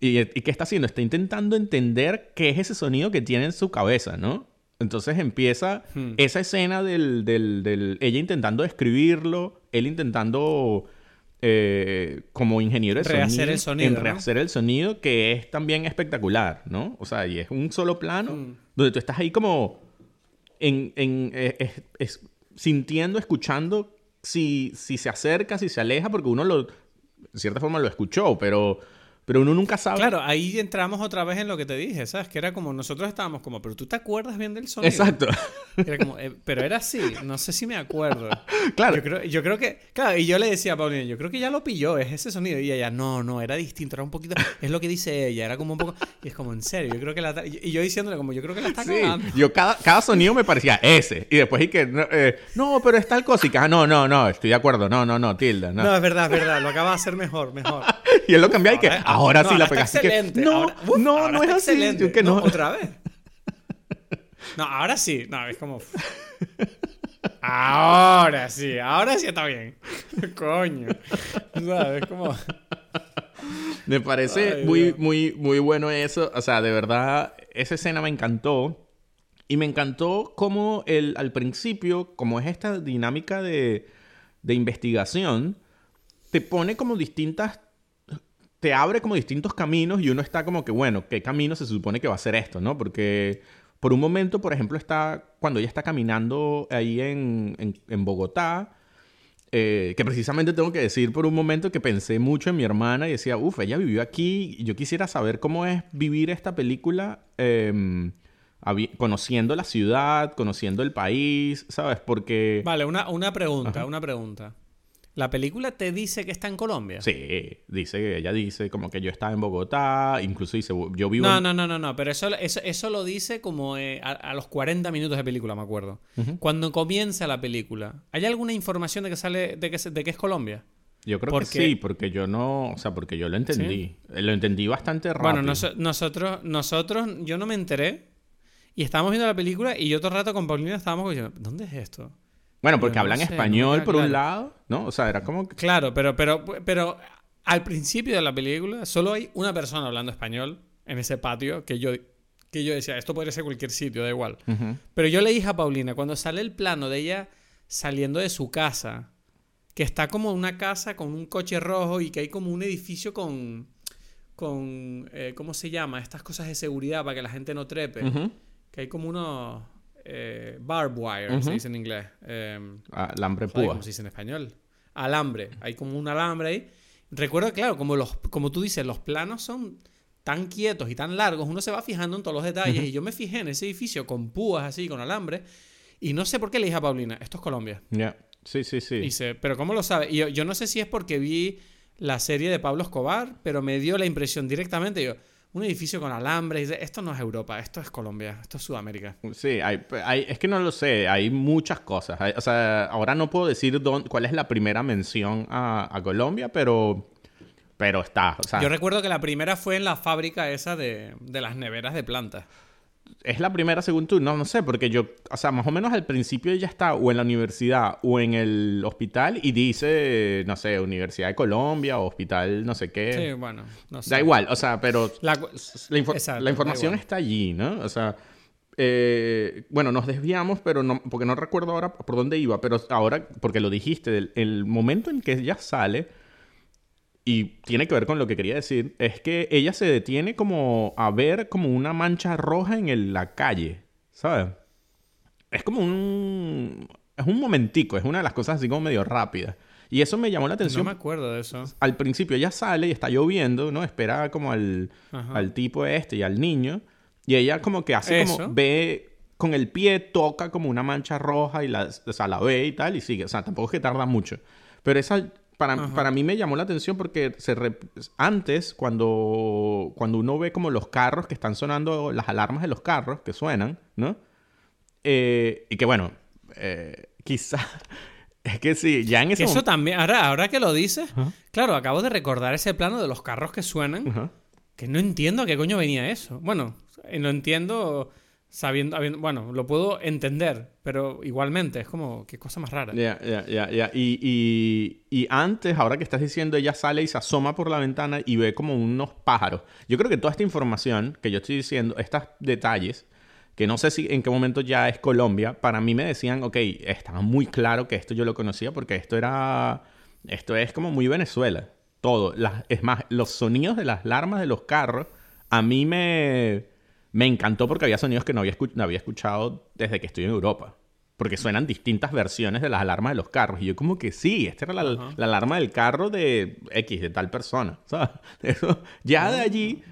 ¿Y, ¿Y qué está haciendo? Está intentando entender qué es ese sonido que tiene en su cabeza, ¿no? Entonces empieza Hmm. esa escena del, del, del- ella intentando describirlo, él intentando eh, como ingeniero de Rehacer sonido, el sonido, en ¿no? rehacer el sonido que es también espectacular, ¿no? O sea, y es un solo plano Mm. donde tú estás ahí como en, en- eh, es- es- sintiendo, escuchando si, si se acerca, si se aleja, porque uno lo, de cierta forma lo escuchó, pero, pero uno nunca sabe. Claro, ahí entramos otra vez en lo que te dije, ¿sabes? Que era como nosotros estábamos como, pero tú te acuerdas bien del sonido. Exacto. Era como, eh, pero era así, no sé si me acuerdo. claro. Yo creo, yo creo que, claro, y yo le decía a Paulina, yo creo que ya lo pilló, es ese sonido. Y ella, no, no, era distinto, era un poquito, es lo que dice ella, era como un poco, y es como, en serio, yo creo que la, y yo diciéndole como, yo creo que la está Sí, yo cada, cada sonido me parecía ese. Y después y que, no, eh, no, pero es tal cosa. Y que, ah, no, no, no, estoy de acuerdo. No, no, no, tilda. No. No, es verdad, es verdad, lo acaba de hacer mejor, mejor. Y él lo cambió y que, Ahora- ahora, no, sí la pegaste. Que, excelente. no, ahora- uf, no, ahora no es así. excelente. Yo que no. ¿Otra vez? No, ahora sí. No, es como... Ahora sí, ahora sí está bien. Coño. ¿Sabes? Como... Me parece Ay, muy, Dios. muy, muy bueno eso. O sea, de verdad, esa escena me encantó. Y me encantó cómo el, al principio, como es esta dinámica de, de investigación, te pone como distintas. Te abre como distintos caminos y uno está como que, bueno, ¿qué camino se supone que va a ser esto, no? Porque por un momento, por ejemplo, está cuando ella está caminando ahí en, en, en Bogotá, eh, que precisamente tengo que decir por un momento que pensé mucho en mi hermana y decía, uff, ella vivió aquí y yo quisiera saber cómo es vivir esta película eh, conociendo la ciudad, conociendo el país, ¿sabes? Porque... Vale, una, una pregunta, una pregunta. ¿La película te dice que está en Colombia? Sí, dice, ella dice como que yo estaba en Bogotá, incluso dice, yo vivo... No, en-". no, no, no, no, pero eso, eso, eso lo dice como eh, a, a los 40 minutos de película, me acuerdo. Cuando comienza la película, ¿hay alguna información de que sale, de que, de que es Colombia? Yo creo ¿Por que sí, porque yo no, o sea, porque yo lo entendí. Eh, Lo entendí bastante rápido. Bueno, noso- nosotros, nosotros, yo no me enteré y estábamos viendo la película y yo todo el rato con Paulina estábamos diciendo, ¿dónde es esto? Bueno, porque no hablan sé, español por un claro. lado, ¿no? O sea, era como que... Claro, pero, pero, pero al principio de la película solo hay una persona hablando español en ese patio que yo, que yo decía, esto podría ser cualquier sitio, da igual. Pero yo le dije a Paulina, cuando sale el plano de ella saliendo de su casa, que está como una casa con un coche rojo y que hay como un edificio con, con eh, ¿cómo se llama? Estas cosas de seguridad para que la gente no trepe. Que hay como unos eh, barbed wire, Ujú. se dice en inglés. Em, Alambre púa. ¿Cómo se dice en español? Alambre. Hay como un alambre ahí. Recuerdo, claro, como, los, como tú dices, los planos son tan quietos y tan largos, uno se va fijando en todos los detalles. Y yo me fijé en ese edificio con púas así, con alambre. Y no sé por qué le dije a Paulina, esto es Colombia. Ya. Sí, sí, sí. Y dice, pero ¿cómo lo sabe? Y yo, yo no sé si es porque vi la serie de Pablo Escobar, pero me dio la impresión directamente. Yo, un edificio con alambre. y dice, esto no es Europa, esto es Colombia, esto es Sudamérica. Sí, hay, hay- es que no lo sé, hay muchas cosas. Hay- o sea, ahora no puedo decir dónde- cuál es la primera mención a, a Colombia, pero, pero está. O sea, Yo recuerdo que la primera fue en la fábrica esa de, de las neveras de plantas. Es la primera según tú, no, no sé, porque yo, o sea, más o menos al principio ella está o en la universidad o en el hospital y dice, no sé, Universidad de Colombia o hospital no sé qué. Sí, bueno, no sé. Da igual, o sea, pero La la, Exacto, información está allí, ¿no? O sea, eh, bueno, nos desviamos, pero no, porque no recuerdo ahora por dónde iba, pero ahora, porque lo dijiste, el, el momento en que ella sale, y tiene que ver con lo que quería decir, es que ella se detiene como a ver como una mancha roja en el- la calle, ¿sabes? Es como un... Es un momentico, es una de las cosas así como medio rápidas. Y eso me llamó la No atención me acuerdo de eso. al principio ella sale y está lloviendo, ¿no? Espera como al, al tipo este y al niño. Y ella como que hace Eso. como... Ve con el pie, toca como una mancha roja y la, o sea, la ve y tal y sigue. O sea, tampoco es que tarda mucho. Pero esa para, Ajá. para mí me llamó la atención porque se re- antes, cuando, cuando uno ve como los carros que están sonando, las alarmas de los carros que suenan, ¿no? Eh, y que bueno, eh, quizá... Es que sí, ya en ese eso momento... también, ahora, ahora que lo dices, claro, acabo de recordar ese plano de los carros que suenan, que no entiendo a qué coño venía eso. Bueno, lo entiendo sabiendo, bueno, lo puedo entender, pero igualmente es como, qué cosa más rara. Ya, ya, ya, ya. Y, antes, ahora que estás diciendo, ella sale y se asoma por la ventana y ve como unos pájaros. Yo creo que toda esta información que yo estoy diciendo, estos detalles, que no sé si en qué momento ya es Colombia, para mí me decían, ok, estaba muy claro que esto yo lo conocía porque esto era, esto es como muy Venezuela. Todo. Es más, los sonidos de las alarmas de los carros, a mí me, me encantó porque había sonidos que no había, no había escuchado desde que estoy en Europa. Porque suenan distintas versiones de las alarmas de los carros. Y yo como que sí, esta era la, la alarma del carro de X, de tal persona. ¿sabes? Eso, ya de allí,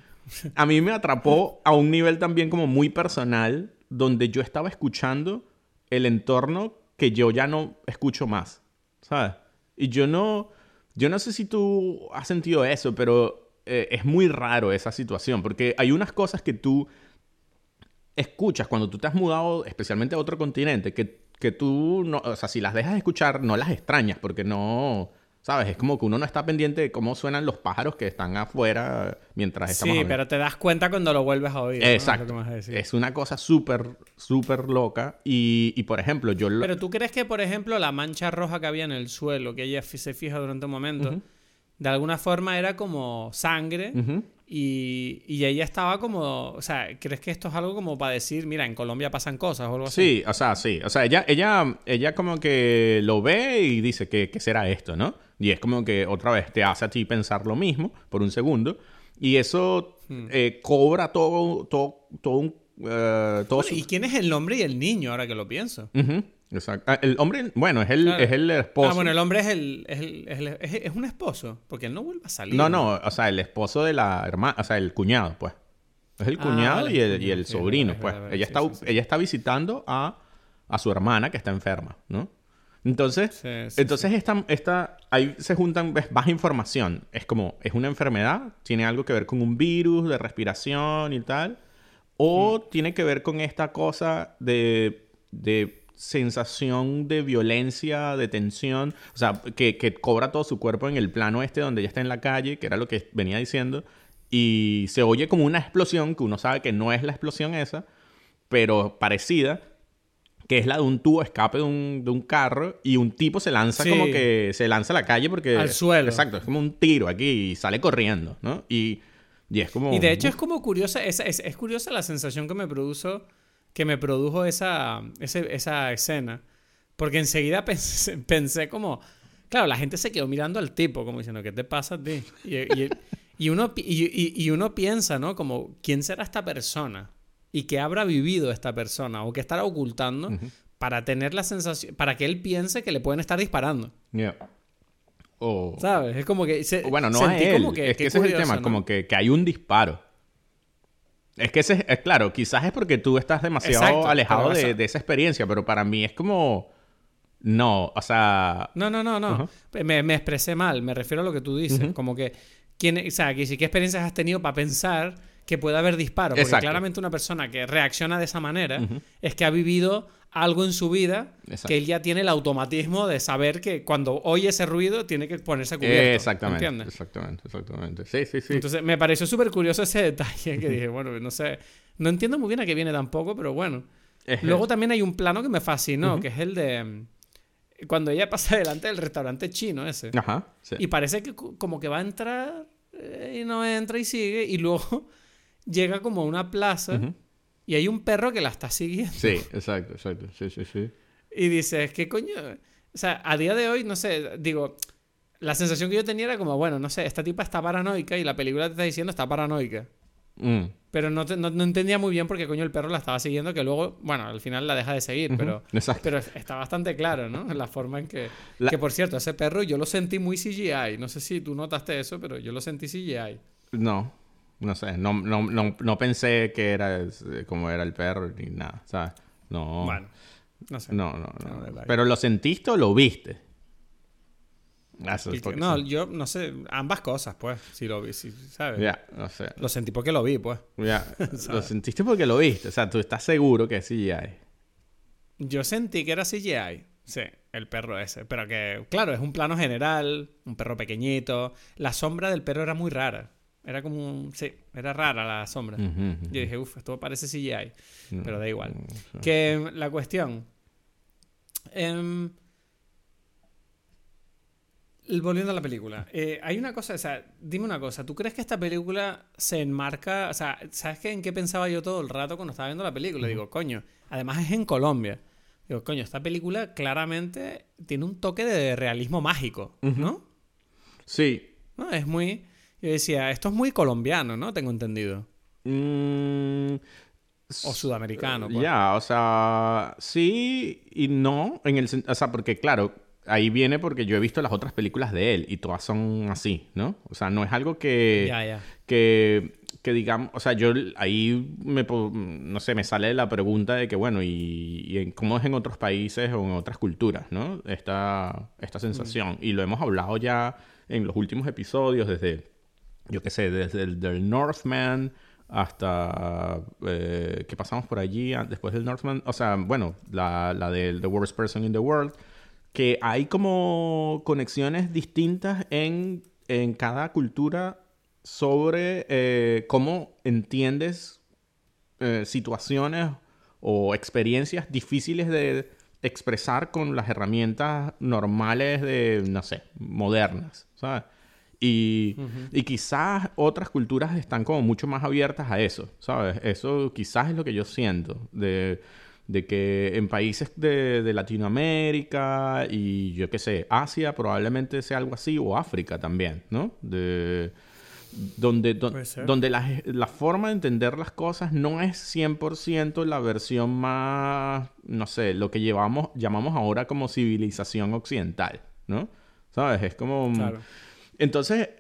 a mí me atrapó a un nivel también como muy personal, donde yo estaba escuchando el entorno que yo ya no escucho más. ¿Sabes? Y yo no, yo no sé si tú has sentido eso, pero eh, es muy raro esa situación, porque hay unas cosas que tú escuchas cuando tú te has mudado, especialmente a otro continente, que, que tú, no, o sea, si las dejas de escuchar, no las extrañas, porque no, ¿sabes? Es como que uno no está pendiente de cómo suenan los pájaros que están afuera mientras estamos Sí, hablando. pero te das cuenta cuando lo vuelves a oír. ¿no? Es Exacto. a decir. Es una cosa súper, súper loca. Y, y, por ejemplo, yo... lo- Pero tú crees que, por ejemplo, la mancha roja que había en el suelo, que ella se fija durante un momento, de alguna forma era como sangre Ujú. y, y ella estaba como, o sea, ¿crees que esto es algo como para decir, mira, en Colombia pasan cosas o algo así? Sí, o sea, sí. O sea, ella, ella, ella como que lo ve y dice que, ¿qué será esto, no? Y es como que otra vez te hace a ti pensar lo mismo por un segundo. Y eso Hmm. eh, cobra todo, todo, todo un... eh, todo Bueno, su- ¿Y quién es el hombre y el niño, ahora que lo pienso? Ujú, Exacto. Ah, el hombre, bueno, es el, Claro. es el esposo. Ah, bueno, el hombre es el, es, el- es, el- es- es un esposo, porque él no vuelve a salir. No, no, o sea, el esposo de la hermana, o sea, el cuñado, pues. Es el Ah, cuñado vale, y el, el y el cuñado, sí, sobrino, es pues. verdad, ella, está, sí, ella está visitando a, a su hermana que está enferma, ¿no? Entonces, entonces esta, esta, ahí se juntan ves, más información. Es como, es una enfermedad, tiene algo que ver con un virus de respiración y tal, o Mm. tiene que ver con esta cosa de, de sensación de violencia, de tensión, o sea, que, que cobra todo su cuerpo en el plano este donde ella está en la calle, que era lo que venía diciendo, y se oye como una explosión, que uno sabe que no es la explosión esa, pero parecida, que es la de un tubo escape de un, de un carro y un tipo se lanza Sí. como que se lanza a la calle porque... Al suelo. Exacto, es como un tiro aquí y sale corriendo, ¿no? Y, y es como... Y de hecho es como curiosa, es, es, es curiosa la sensación que me produjo, que me produjo esa, ese- esa escena. Porque enseguida pensé, pensé como, claro, la gente se quedó mirando al tipo, como diciendo, ¿qué te pasa a ti? Y, y- y uno, y, y- uno piensa, ¿no? Como, ¿quién será esta persona? ¿Y qué habrá vivido esta persona? ¿O qué estará ocultando para tener la sensación, para que él piense que le pueden estar disparando? Yeah. O- ¿Sabes? Es como que... se- bueno, no a él. como que, es que ese es el curioso, tema, ¿no? como que, que hay un disparo. Es que ese es, claro, quizás es porque tú estás demasiado Exacto, alejado de, esa experiencia, pero para mí es como... No, o sea... No, no, no, no. Me, me expresé mal, me refiero a lo que tú dices. Como que, ¿quién, o sea, ¿qué experiencias has tenido para pensar que puede haber disparo? Porque Exacto. claramente una persona que reacciona de esa manera es que ha vivido algo en su vida Exacto. que él ya tiene el automatismo de saber que cuando oye ese ruido tiene que ponerse cubierto. exactamente. ¿Entiendes? Exactamente, exactamente. Sí, sí, sí. Entonces me pareció súper curioso ese detalle que dije, bueno, no sé, no entiendo muy bien a qué viene tampoco, pero bueno. Luego también hay un plano que me fascinó, que es el de mm, cuando ella pasa delante del restaurante chino ese. Ajá, sí. Y parece que co- como que va a entrar eh, y no entra y sigue. Y luego llega como a una plaza Ujú. y hay un perro que la está siguiendo. Sí, exacto, exacto. Sí, sí, sí. Y dices, ¿qué coño? O sea, a día de hoy, no sé, digo, la sensación que yo tenía era como, bueno, no sé, esta tipa está paranoica y la película te está diciendo está paranoica. Mm. Pero no, te- no, no entendía muy bien por qué coño el perro la estaba siguiendo, que luego, bueno, al final la deja de seguir, pero... Exacto. Pero está bastante claro, ¿no? La forma en que... La- Que por cierto, ese perro yo lo sentí muy CGI. No sé si tú notaste eso, pero yo lo sentí CGI. No, no sé. No, no, no, no pensé que era eh, como era el perro ni nada, ¿sabes? No. Bueno, no sé. No, no, no. Pero lo sentiste o lo viste. Ah, eso es porque no, sí. yo no sé, ambas cosas, pues, si lo vi, si, ¿sabes? Ya, no sé. Lo sentí porque lo vi, pues. Ya, lo sentiste porque lo viste. O sea, tú estás seguro que sí hay. Yo sentí que era CGI. Sí, el perro ese. Pero que, claro, es un plano general, un perro pequeñito. La sombra del perro era muy rara. Era como un... Sí, era rara la sombra. Yo dije, uff, esto parece CGI. Mm, Pero da igual. mm. Que la cuestión... em, volviendo a la película. eh, hay una cosa, o sea, dime una cosa. ¿Tú crees que esta película se enmarca... O sea, ¿sabes qué, en qué pensaba yo todo el rato cuando estaba viendo la película? Digo, coño, además es en Colombia. Digo, coño, esta película claramente tiene un toque de realismo mágico, ¿no? Sí. ¿No? Es muy... Yo decía, esto es muy colombiano, ¿no? Tengo entendido. Mm, O sudamericano. pues. Ya, o sea, sí y no, en el o sea, porque claro, ahí viene porque yo he visto las otras películas de él y todas son así, ¿no? O sea, no es algo que que, que digamos, o sea, yo ahí me, no sé, me sale la pregunta de que, bueno, ¿y, y en- cómo es en otros países o en otras culturas, ¿no? Esta, esta sensación. Y lo hemos hablado ya en los últimos episodios, desde, yo qué sé, desde el del Northman hasta eh, que pasamos por allí después del Northman, o sea, bueno, la, la del The Worst Person in the World, que hay como conexiones distintas en, en cada cultura sobre eh, cómo entiendes eh, situaciones o experiencias difíciles de expresar con las herramientas normales de, no sé, modernas, ¿sabes? Y, y quizás otras culturas están como mucho más abiertas a eso, ¿sabes? Eso quizás es lo que yo siento, de, de que en países de, de Latinoamérica y yo qué sé, Asia probablemente sea algo así, o África también, ¿no? De, donde, ser. donde la, la forma de entender las cosas no es 100% la versión más, no sé, lo que llevamos, llamamos ahora como civilización occidental, ¿no? ¿Sabes? Es como... Claro. Entonces,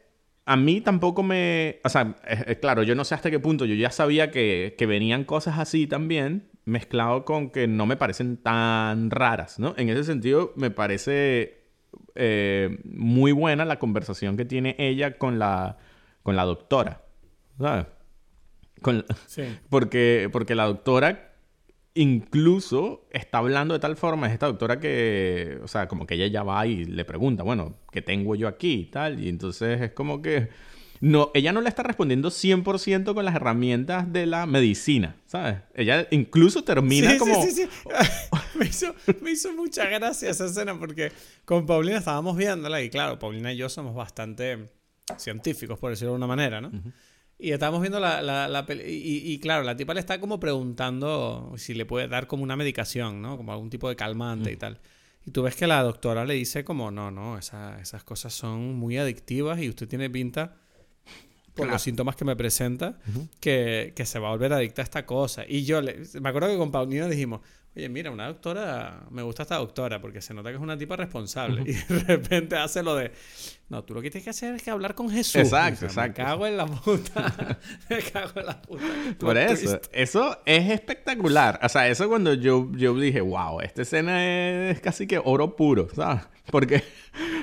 a mí tampoco me... O sea, claro, yo no sé hasta qué punto. Yo ya sabía que, que venían cosas así también, mezclado con que no me parecen tan raras, ¿no? En ese sentido, me parece eh, muy buena la conversación que tiene ella con la, con la doctora, ¿sabes? Con, Sí. porque, porque la doctora incluso está hablando de tal forma, es esta doctora que, o sea, como que ella ya va y le pregunta, bueno, ¿qué tengo yo aquí y tal? Y entonces es como que, no, ella no le está respondiendo 100% con las herramientas de la medicina, ¿sabes? Ella incluso termina Sí, como... sí, sí, sí. me, hizo, me hizo mucha gracia esa escena porque con Paulina estábamos viéndola y claro, Paulina y yo somos bastante científicos, por decirlo de una manera, ¿no? Y estábamos viendo la, la, la peli- y, y, claro, la tipa le está como preguntando si le puede dar como una medicación, ¿no? Como algún tipo de calmante y tal. Y tú ves que la doctora le dice como, no, no, esa- esas cosas son muy adictivas y usted tiene pinta, por Claro. los síntomas que me presenta, que, que se va a volver adicta a esta cosa. Y yo, le, me acuerdo que con Paulina dijimos, oye, mira, una doctora, me gusta esta doctora porque se nota que es una tipa responsable. Y de repente hace lo de, no, tú lo que tienes que hacer es que hablar con Jesús. Exacto, exacto. Me cago en la puta. me cago en la puta. Por eso, twist. eso es espectacular. O sea, eso cuando yo, yo dije, wow, esta escena es casi que oro puro, ¿sabes? Porque,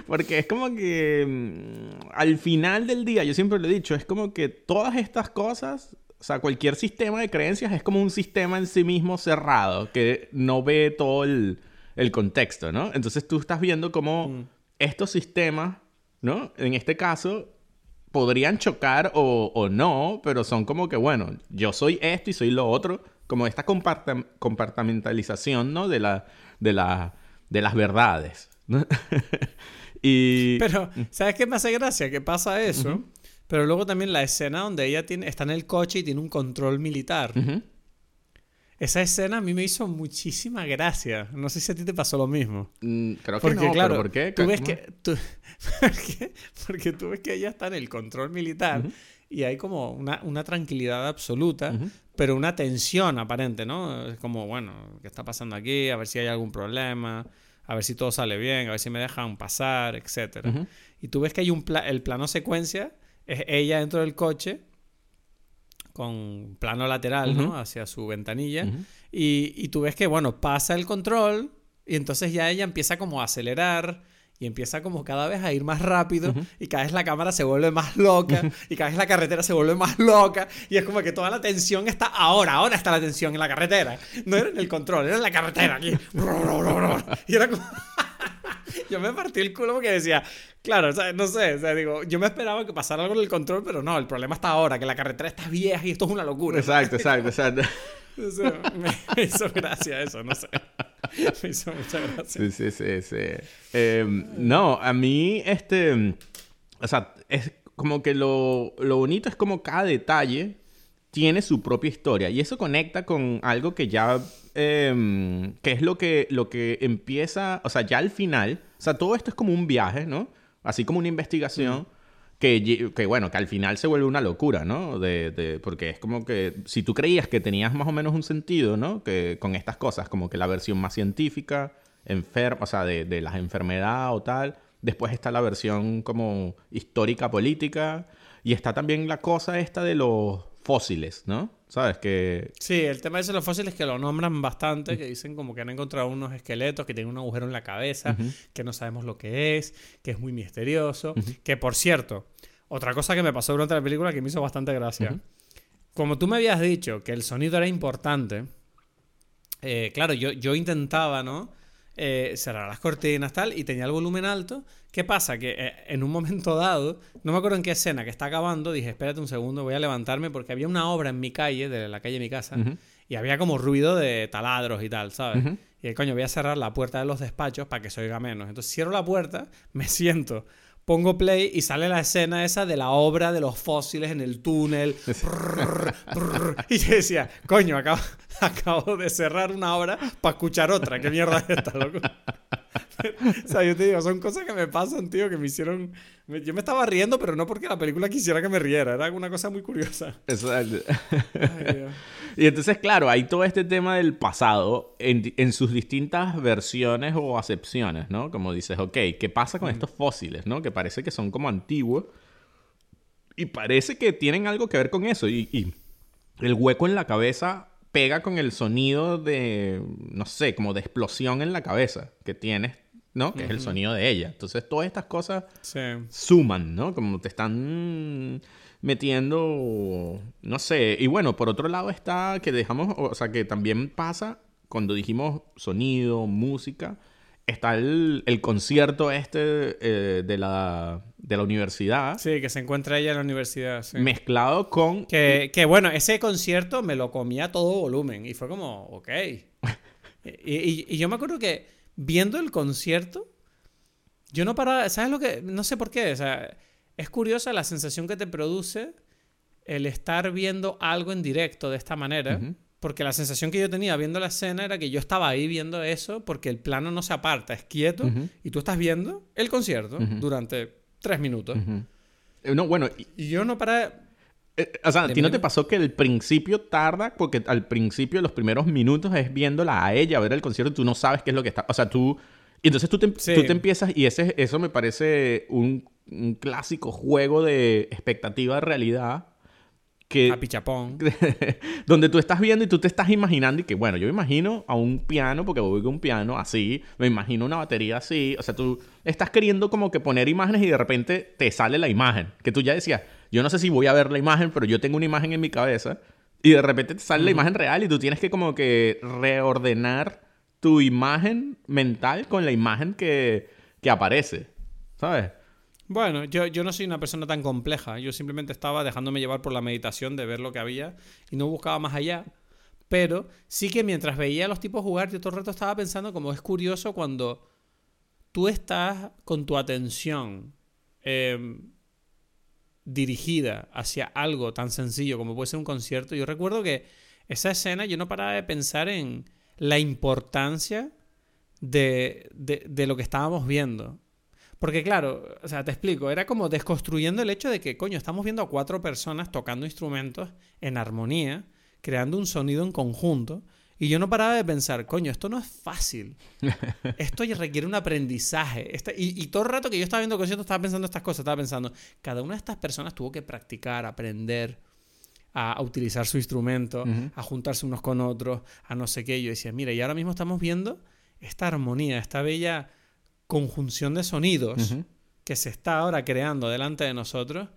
porque es como que mm, al final del día, yo siempre lo he dicho, es como que todas estas cosas, o sea, cualquier sistema de creencias es como un sistema en sí mismo cerrado, que no ve todo el, el contexto, ¿no? Entonces tú estás viendo cómo Mm. estos sistemas, ¿no? En este caso, podrían chocar o, o no, pero son como que, bueno, yo soy esto y soy lo otro, como esta comparta- compartamentalización, ¿no? De, la, de, la, de las verdades. ¿no? y... Pero, ¿sabes qué me hace gracia? Que pasa eso, pero luego también la escena donde ella tiene, está en el coche y tiene un control militar. Esa escena a mí me hizo muchísima gracia. No sé si a ti te pasó lo mismo. Mm, Creo que Porque, no, claro, pero ¿por qué? tú ves que... tú- porque, porque tú ves que ella está en el control militar y hay como una, una tranquilidad absoluta, pero una tensión aparente, ¿no? Es como, bueno, ¿qué está pasando aquí? A ver si hay algún problema, a ver si todo sale bien, a ver si me dejan pasar. Ujú. Y tú ves que hay un pla- el plano secuencia, es ella dentro del coche con plano lateral, ¿no? Hacia su ventanilla. Y, y tú ves que, bueno, pasa el control y entonces ya ella empieza como a acelerar y y empieza como cada vez a ir más rápido y cada vez la cámara se vuelve más loca y cada vez la carretera se vuelve más loca y es como que toda la tensión está ahora, ahora está la tensión en la carretera. No era en el control, era en la carretera aquí. Y era como... yo me partí el culo porque decía, claro, o sea, no sé, o sea, digo, yo me esperaba que pasara algo en el control, pero no, el problema está ahora, que la carretera está vieja y esto es una locura. Exacto, exacto, exacto. me, hizo gracia eso, no sé. Me hizo mucha gracia. Sí, sí, sí, sí. Em, no, a mí, este, o sea, es como que lo, lo bonito es como cada detalle tiene su propia historia y eso conecta con algo que ya Em, que es lo que, lo que empieza, o sea, ya al final, o sea, todo esto es como un viaje, ¿no? Así como una investigación. Que, que, bueno, que al final se vuelve una locura, ¿no? De, de, porque es como que si tú creías que tenías más o menos un sentido, ¿no? Que con estas cosas, como que la versión más científica, enferma, o sea, de, de las enfermedades o tal. Después está la versión como histórica política. Y está también la cosa esta de los fósiles, ¿no? ¿Sabes? Que... Sí, el tema de los fósiles que lo nombran bastante, que dicen como que han encontrado unos esqueletos que tienen un agujero en la cabeza, que no sabemos lo que es, que es muy misterioso, que por cierto, otra cosa que me pasó durante la película que me hizo bastante gracia. Como tú me habías dicho que el sonido era importante, eh, claro, yo, yo intentaba, ¿no? Eh, cerrar las cortinas, tal, y tenía el volumen alto. ¿Qué pasa? Que eh, en un momento dado, no me acuerdo en qué escena que está acabando, dije, espérate un segundo, voy a levantarme porque había una obra en mi calle, de la calle de mi casa, y había como ruido de taladros y tal, ¿sabes? Y coño, voy a cerrar la puerta de los despachos para que se oiga menos. Entonces cierro la puerta, me siento, pongo play y sale la escena esa de la obra de los fósiles en el túnel. y yo decía, coño, acabo, acabo de cerrar una obra para escuchar otra. ¿Qué mierda es esta, loco? o sea, yo te digo, son cosas que me pasan, tío, que me hicieron... Yo me estaba riendo, pero no porque la película quisiera que me riera. Era una cosa muy curiosa. Exacto. y entonces, claro, hay todo este tema del pasado en, en, sus distintas versiones o acepciones, ¿no? Como dices, ok, ¿qué pasa con estos fósiles, ¿no? Que parece que son como antiguos. Y parece que tienen algo que ver con eso. Y, y el hueco en la cabeza pega con el sonido de, no sé, como de explosión en la cabeza que tienes ¿no? Que es el sonido de ella. Entonces, todas estas cosas suman, ¿no? Como te están metiendo, no sé. Y bueno, por otro lado está que dejamos, o sea, que también pasa cuando dijimos sonido, música, está el, concierto este eh, de, la, de la universidad. Sí, que se encuentra ella en la universidad. Mezclado con... Que, que, bueno, ese concierto me lo comía todo volumen y fue como, ok. y yo me acuerdo que viendo el concierto, yo no paraba, ¿sabes lo que? No sé por qué, o sea, es curiosa la sensación que te produce el estar viendo algo en directo de esta manera. Porque la sensación que yo tenía viendo la escena era que yo estaba ahí viendo eso porque el plano no se aparta, es quieto y tú estás viendo el concierto durante tres minutos. Eh, no, bueno. Y, yo no paraba... Eh, o sea, ¿a ti no te pasó que el principio tarda? Porque al principio, los primeros minutos es viéndola a ella, a ver el concierto, y tú no sabes qué es lo que está. O sea, tú. Y entonces tú te, tú te empiezas, y ese, eso me parece un, un clásico juego de expectativa de realidad. Que, a pichapón. donde tú estás viendo y tú te estás imaginando, y que bueno, yo me imagino a un piano, porque voy con un piano así, me imagino una batería así. O sea, tú estás queriendo como que poner imágenes y de repente te sale la imagen. Que tú ya decías, yo no sé si voy a ver la imagen, pero yo tengo una imagen en mi cabeza y de repente te sale la imagen real y tú tienes que como que reordenar tu imagen mental con la imagen que, aparece, ¿sabes? Bueno, yo, yo, no soy una persona tan compleja. Yo simplemente estaba dejándome llevar por la meditación de ver lo que había y no buscaba más allá. Pero sí que mientras veía a los tipos jugar, yo todo el rato estaba pensando como es curioso cuando tú estás con tu atención eh, dirigida hacia algo tan sencillo como puede ser un concierto, yo recuerdo que esa escena yo no paraba de pensar en la importancia de, de, lo que estábamos viendo. Porque claro, o sea, te explico, era como desconstruyendo el hecho de que, coño, estamos viendo a cuatro personas tocando instrumentos en armonía, creando un sonido en conjunto, y yo no paraba de pensar, coño, esto no es fácil. Esto requiere un aprendizaje. y, todo el rato que yo estaba viendo conciertos estaba pensando estas cosas. Estaba pensando, cada una de estas personas tuvo que practicar, aprender a, utilizar su instrumento, a juntarse unos con otros, a no sé qué. yo decía, mira, y ahora mismo estamos viendo esta armonía, esta bella conjunción de sonidos que se está ahora creando delante de nosotros.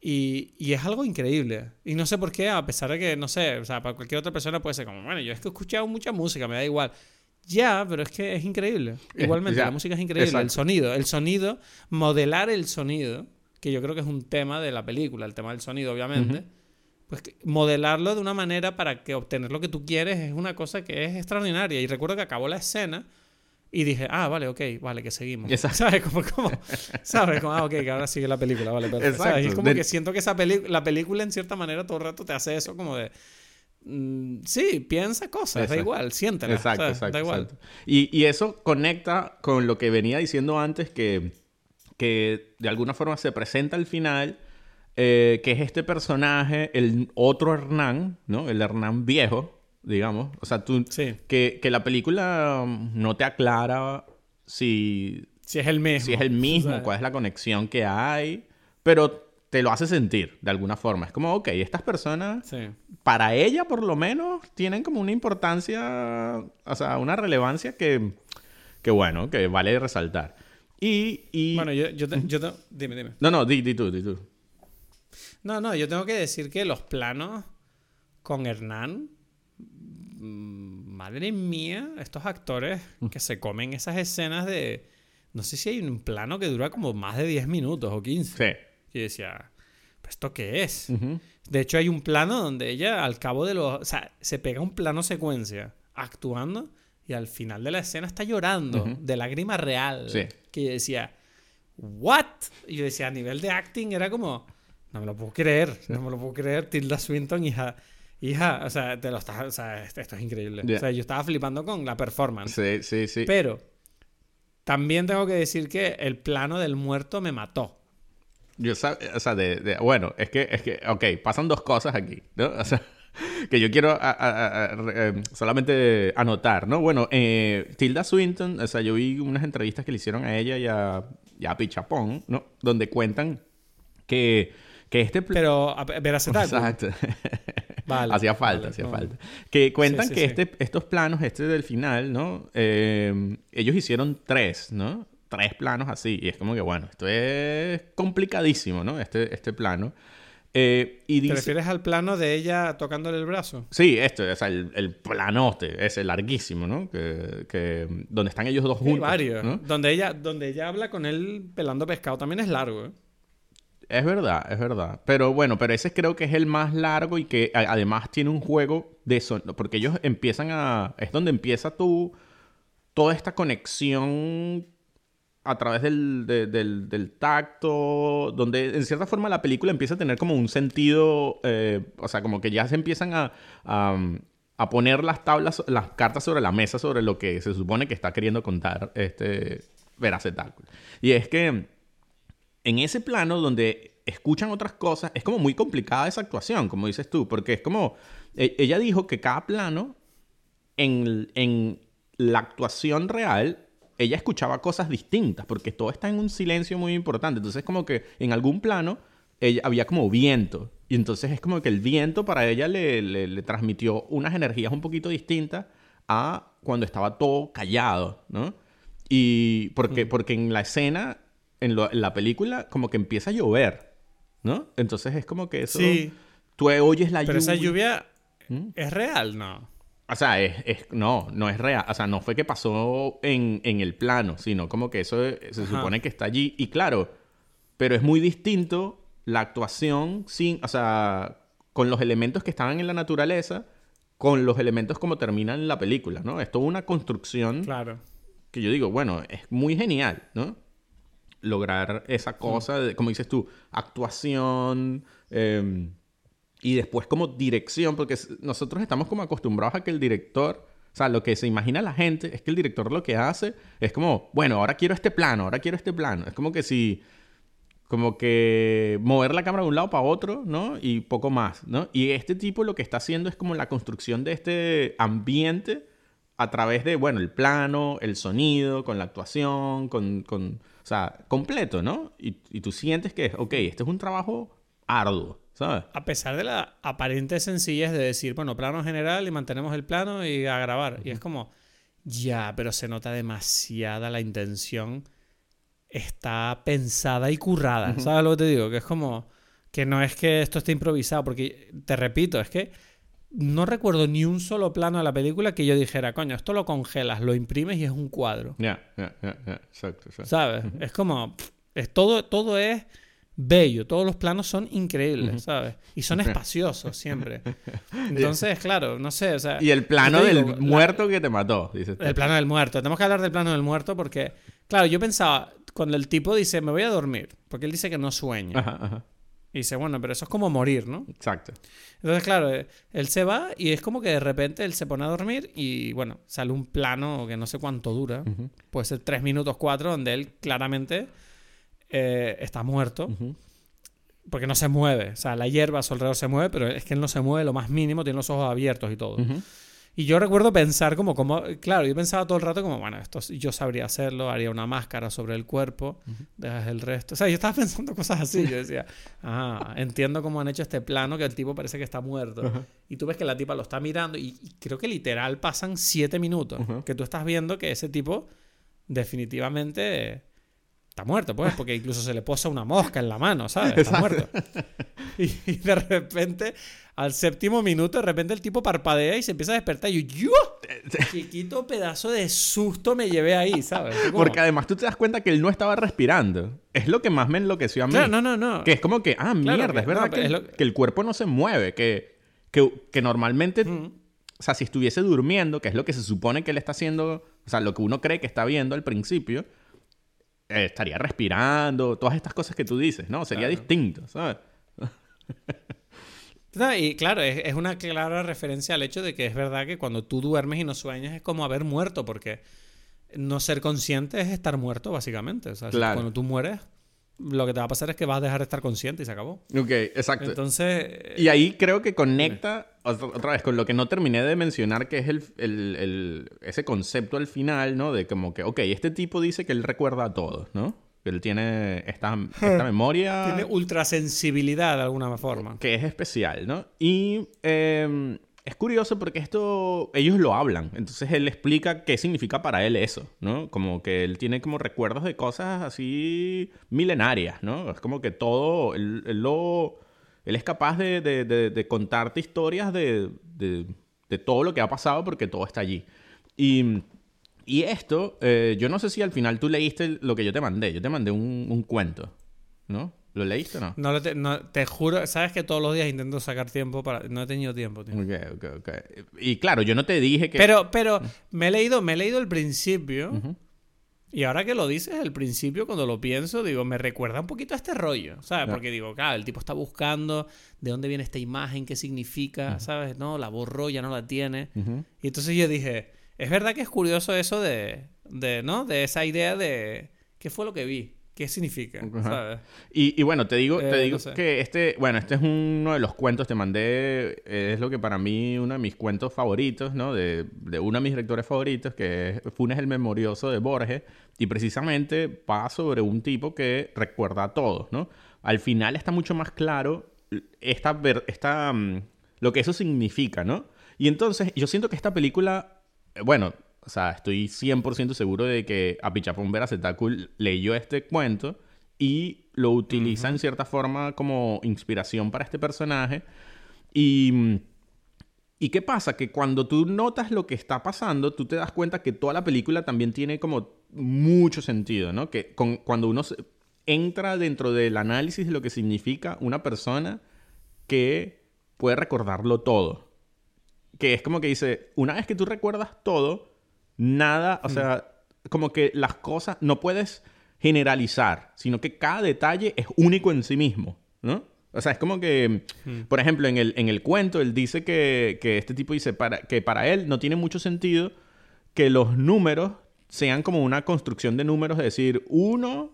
Y, y, es algo increíble. Y no sé por qué, a pesar de que, no sé, o sea, para cualquier otra persona puede ser como, bueno, yo es que he escuchado mucha música, me da igual. Ya, pero es que es increíble. Igualmente, la música es increíble. El sonido, el sonido, modelar el sonido, que yo creo que es un tema de la película, el tema del sonido, obviamente. Pues modelarlo de una manera para que obtener lo que tú quieres es una cosa que es extraordinaria. Y recuerdo que acabó la escena y dije, ah, vale, ok, vale, que seguimos. ¿Sabes? Como, como, ¿Sabes? Como, ah, ok, que ahora sigue la película, vale, pero, ¿sabes? Y es como que siento que esa la película en cierta manera todo el rato te hace eso como de... Mm, sí, piensa cosas, da igual, siéntela. Exacto, exacto. Da igual. Y, y, eso conecta con lo que venía diciendo antes, que, que de alguna forma se presenta al final, eh, que es este personaje, el otro Hernán, ¿no? El Hernán viejo, digamos. O sea, tú... Sí. Que, que la película no te aclara si... Si es el mismo. Si es el mismo, cuál es la conexión que hay. Pero te lo hace sentir de alguna forma. Es como, ok, estas personas, para ella por lo menos, tienen como una importancia, o sea, una relevancia que, que bueno, que vale resaltar. Y, y... Bueno, yo, yo, yo dime, dime. No, no, di, di tú, di tú. No, no, yo tengo que decir que los planos con Hernán, madre mía, estos actores que se comen esas escenas de... No sé si hay un plano que dura como más de 10 minutos o 15. Sí. Y decía, ¿esto qué es? De hecho, hay un plano donde ella, al cabo de los. O sea, se pega un plano secuencia actuando y al final de la escena está llorando de lágrima real. Sí. Que yo decía, ¿what? Y yo decía, a nivel de acting era como, no me lo puedo creer, no me lo puedo creer. Tilda Swinton, hija. Hija, o sea, te lo estás, o sea, esto es increíble. O sea, yo estaba flipando con la performance. Sí, sí, sí. Pero también tengo que decir que el plano del muerto me mató. Yo, o sea, de, bueno, es que, es que, ok, pasan dos cosas aquí, ¿no? O sea, que yo quiero eh, solamente anotar, ¿no? Bueno, eh, Tilda Swinton, o sea, yo vi unas entrevistas que le hicieron a ella y a, y a Pichapón, ¿no? Donde cuentan que, que este... Pero, verás Exacto. Vale, hacía falta, hacía falta. Que cuentan que Este, estos planos, este del final, ¿no? Eh, ellos hicieron tres, ¿no? tres planos así. Y es como que, bueno, esto es complicadísimo, ¿no? Este, este plano. Eh, y ¿Te refieres al plano de ella tocándole el brazo? Sí, esto, o sea, el, el planote, ese larguísimo, ¿no? Que, que, donde están ellos dos juntos. Hay varios. ¿no? Donde, ella, donde ella habla con él pelando pescado también es largo, ¿eh? Es verdad, es verdad. Pero bueno, pero ese creo que es el más largo y que además tiene un juego de sonido. Porque ellos empiezan a. Es donde empieza tu. Toda esta conexión a través del, del, tacto, donde en cierta forma la película empieza a tener como un sentido, eh, o sea, como que ya se empiezan a, a, poner las tablas, las cartas sobre la mesa sobre lo que se supone que está queriendo contar este Veracetáculo. Y es que en ese plano donde escuchan otras cosas, es como muy complicada esa actuación, como dices tú, porque es como, e, ella dijo que cada plano en, en la actuación real ella escuchaba cosas distintas, porque todo está en un silencio muy importante. Entonces, como que en algún plano ella, había como viento. Y entonces es como que el viento para ella le, le, transmitió unas energías un poquito distintas a cuando estaba todo callado, ¿no? Y porque, mm. porque en la escena, en, la película, como que empieza a llover, ¿no? Entonces es como que eso... Sí. Tú oyes la lluvia. Pero esa lluvia ¿Mm? es real, ¿no? O sea, es, no, no es real. O sea, no fue que pasó en, el plano, sino como que eso se supone que está allí. Y claro, pero es muy distinto la actuación sin, o sea, con los elementos que estaban en la naturaleza, con los elementos como terminan en la película, ¿no? Es toda una construcción. Claro. Que yo digo, bueno, es muy genial, ¿no? Lograr esa cosa, de, como dices tú, actuación. Eh, y después como dirección, porque nosotros estamos como acostumbrados a que el director, o sea, lo que se imagina la gente es que el director lo que hace es como, bueno, ahora quiero este plano, ahora quiero este plano. Es como que si, como que mover la cámara de un lado para otro, ¿no? Y poco más, ¿no? Y este tipo lo que está haciendo es como la construcción de este ambiente a través de, bueno, el plano, el sonido, con la actuación, con, con sea, completo, ¿no? Y, y tú sientes que, ok, este es un trabajo arduo. A pesar de la aparente sencillez de decir, bueno, plano general y mantenemos el plano y a grabar. Y es como, Ya, pero se nota demasiada la intención. Está pensada y currada. ¿Sabes lo que te digo? Que es como. Que no es que esto esté improvisado, porque te repito, es que no recuerdo ni un solo plano de la película que yo dijera, coño, esto lo congelas, lo imprimes y es un cuadro. Ya, ya, ya, exacto, exacto. ¿Sabes? Es como. es todo, todo es bello, todos los planos son increíbles, ¿sabes? Y son espaciosos siempre. Entonces, claro, no sé, o sea. Y el plano del la- muerto que te mató, dices tú. el plano del muerto. Tenemos que hablar del plano del muerto porque, claro, yo pensaba, cuando el tipo dice, me voy a dormir, porque él dice que no sueña. Ajá, ajá. Y dice, bueno, pero eso es como morir, ¿no? Exacto. Entonces, claro, eh, él se va y es como que de repente él se pone a dormir y, bueno, sale un plano que no sé cuánto dura. Puede ser tres minutos, cuatro, donde él claramente eh, está muerto. Porque no se mueve. O sea, la hierba a su alrededor se mueve, pero es que él no se mueve lo más mínimo, tiene los ojos abiertos y todo. Y yo recuerdo pensar como, como, claro, yo pensaba todo el rato como, bueno, esto yo sabría hacerlo, haría una máscara sobre el cuerpo, dejas el resto. O sea, yo estaba pensando cosas así, yo decía, ah, entiendo cómo han hecho este plano que el tipo parece que está muerto. Y tú ves que la tipa lo está mirando y, y creo que literal pasan siete minutos que tú estás viendo que ese tipo definitivamente está muerto, pues, porque incluso se le posa una mosca en la mano, ¿sabes? Está muerto. Y, y de repente, al séptimo minuto, de repente el tipo parpadea y se empieza a despertar. Y yo, ¡yo! Chiquito pedazo de susto me llevé ahí, ¿sabes? Porque además tú te das cuenta que él no estaba respirando. Es lo que más me enloqueció a mí. Claro, no, no, no. Que es como que, ah, Claro mierda, que- es verdad no, que, es lo- que el cuerpo no se mueve, que, que, que normalmente, Mm. o sea, si estuviese durmiendo, que es lo que se supone que él está haciendo, o sea, lo que uno cree que está viendo al principio, eh, estaría respirando, todas estas cosas que tú dices, ¿no? Sería Claro. distinto, ¿sabes? No, y claro, es, es una clara referencia al hecho de que es verdad que cuando tú duermes y no sueñas es como haber muerto, porque no ser consciente es estar muerto, básicamente. O sea, si- Claro. cuando tú mueres, lo que te va a pasar es que vas a dejar de estar consciente y se acabó. Ok, exacto. Entonces, Y ahí creo que conecta otra vez con lo que no terminé de mencionar, que es el, el- el- ese concepto al final, ¿no? De como que, ok, este tipo dice que él recuerda a todos, ¿no? Que él tiene esta, esta memoria tiene ultrasensibilidad de alguna forma. que es especial, ¿no? Y eh, es curioso porque esto, ellos lo hablan, entonces él explica qué significa para él eso, ¿no? Como que él tiene como recuerdos de cosas así milenarias, ¿no? Es como que todo, él, lo, él es capaz de, de- de- de contarte historias de todo lo que ha pasado porque todo está allí. Y, y esto, eh, yo no sé si al final tú leíste lo que yo te mandé, yo te mandé un, un cuento, ¿no? ¿Lo leíste o no? No, lo te, no, te juro, sabes que todos los días intento sacar tiempo para... No he tenido tiempo, tío. Ok, ok, ok. Y claro, yo no te dije que... Pero, pero me he leído, me he leído el principio. Y ahora que lo dices, el principio, cuando lo pienso, digo, me recuerda un poquito a este rollo, ¿sabes? Porque digo, claro, el tipo está buscando de dónde viene esta imagen, qué significa, ¿sabes? No, la borró, ya no la tiene. Y entonces yo dije, es verdad que es curioso eso de, de ¿no? De esa idea de, ¿qué fue lo que vi? ¿Qué significa? Y, y bueno, te digo, Eh, te digo no sé. que este, bueno, este es uno de los cuentos, te mandé, eh, es lo que para mí uno de mis cuentos favoritos, ¿no? De, de uno de mis lectores favoritos, que es Funes el Memorioso de Borges, y precisamente va sobre un tipo que recuerda a todos, ¿no? Al final está mucho más claro esta, esta, mm, lo que eso significa, ¿no? Y entonces yo siento que esta película, eh, bueno, o sea, estoy 100% seguro de que Apichapón Veracetácul leyó este cuento y lo utiliza en cierta forma como inspiración para este personaje. Y, ¿y qué pasa? Que cuando tú notas lo que está pasando, tú te das cuenta que toda la película también tiene como mucho sentido, ¿no? Que con- cuando uno se- entra dentro del análisis de lo que significa una persona que puede recordarlo todo. Que es como que dice, una vez que tú recuerdas todo, nada, o sea, como que las cosas no puedes generalizar, sino que cada detalle es único en sí mismo, ¿no? O sea, es como que, por ejemplo, en el, en el cuento, él dice que, que este tipo dice para, que para él no tiene mucho sentido que los números sean como una construcción de números, es decir, uno,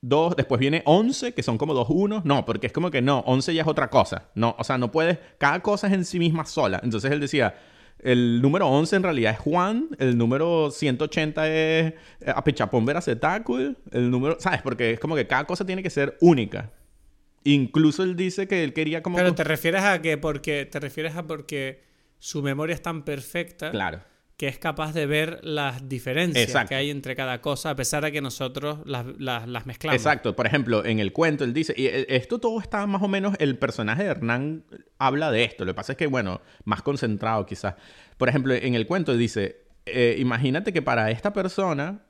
dos, después viene 11, que son como dos unos. No, porque es como que no, 11 ya es otra cosa. No, o sea, no puedes, cada cosa es en sí misma sola. Entonces él decía, el número 11 en realidad es Juan, el número 180 es eh, Apechapón Veracetácul, el número, ¿sabes? Porque es como que cada cosa tiene que ser única. Incluso él dice que él quería como... Pero te refieres a que porque, te refieres a porque su memoria es tan perfecta Claro. Que es capaz de ver las diferencias Exacto. que hay entre cada cosa, a pesar de que nosotros las, las- las mezclamos. Exacto. Por ejemplo, en el cuento él dice, y eh, esto todo está más o menos, el personaje de Hernán habla de esto. Lo que pasa es que, bueno, más concentrado quizás. Por ejemplo, en el cuento dice, eh, imagínate que para esta persona,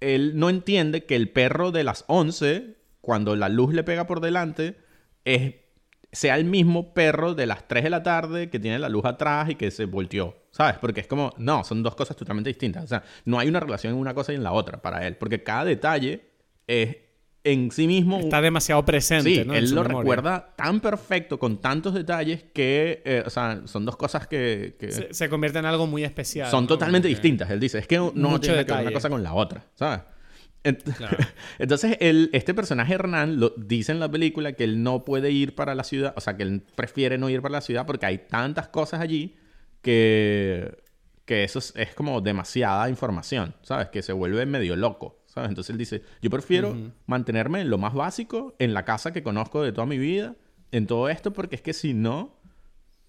él no entiende que el perro de las 11, cuando la luz le pega por delante, es, sea el mismo perro de las 3 de la tarde que tiene la luz atrás y que se volteó. ¿Sabes? Porque es como, no, son dos cosas totalmente distintas. O sea, no hay una relación en una cosa y en la otra para él. Porque cada detalle es en sí mismo... Está demasiado presente, Sí, ¿no? Él lo memoria. recuerda tan perfecto, con tantos detalles, que, eh, o sea, son dos cosas que, que Se, se convierte en algo muy especial. son ¿no? totalmente distintas. Él dice, es que no Mucho tiene que ver una detalle. cosa con la otra, ¿sabes? Claro. Entonces, él, este personaje Hernán lo dice en la película que él no puede ir para la ciudad, o sea, que él prefiere no ir para la ciudad porque hay tantas cosas allí que, que eso es, es como demasiada información, ¿sabes? Que se vuelve medio loco, ¿sabes? Entonces él dice, yo prefiero mantenerme en lo más básico, en la casa que conozco de toda mi vida, en todo esto, porque es que si no...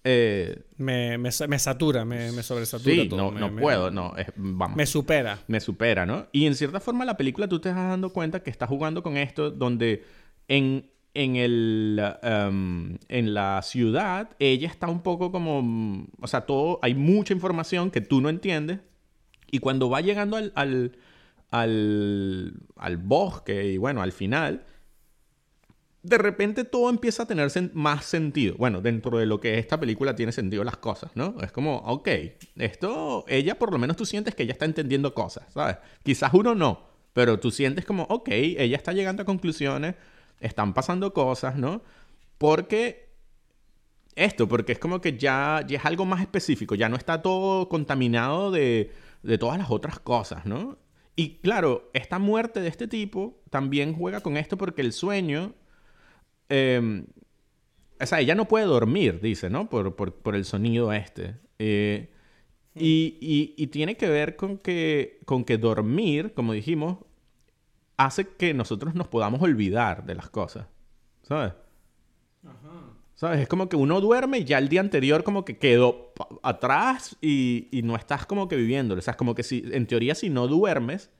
eh, Me, me, me satura, me, me sobresatura sí, todo. no, me- no puedo, no, es- vamos Me supera. me supera, ¿no? Y en cierta forma la película tú te estás dando cuenta que está jugando con esto donde en, en, el, um, en la ciudad ella está un poco como, o sea, todo, hay mucha información que tú no entiendes y cuando va llegando al, al, al, al bosque y bueno, al final, de repente todo empieza a tener más sentido. Bueno, dentro de lo que esta película tiene sentido las cosas, ¿no? Es como, ok, esto, ella por lo menos tú sientes que ella está entendiendo cosas, ¿sabes? Quizás uno no, pero tú sientes como, ok, ella está llegando a conclusiones, están pasando cosas, ¿no? Porque esto, porque es como que ya, ya es algo más específico, ya no está todo contaminado de, de todas las otras cosas, ¿no? Y claro, esta muerte de este tipo también juega con esto porque el sueño... eh, o sea, ella no puede dormir, dice, ¿no? Por, por- por el sonido este. Eh, y, y- y tiene que ver con que, con que dormir, como dijimos, hace que nosotros nos podamos olvidar de las cosas. ¿Sabes? ¿Sabes? Es como que uno duerme y ya el día anterior como que quedó atrás y, y no estás como que viviéndolo. O sea, es como que si, en teoría, si no duermes,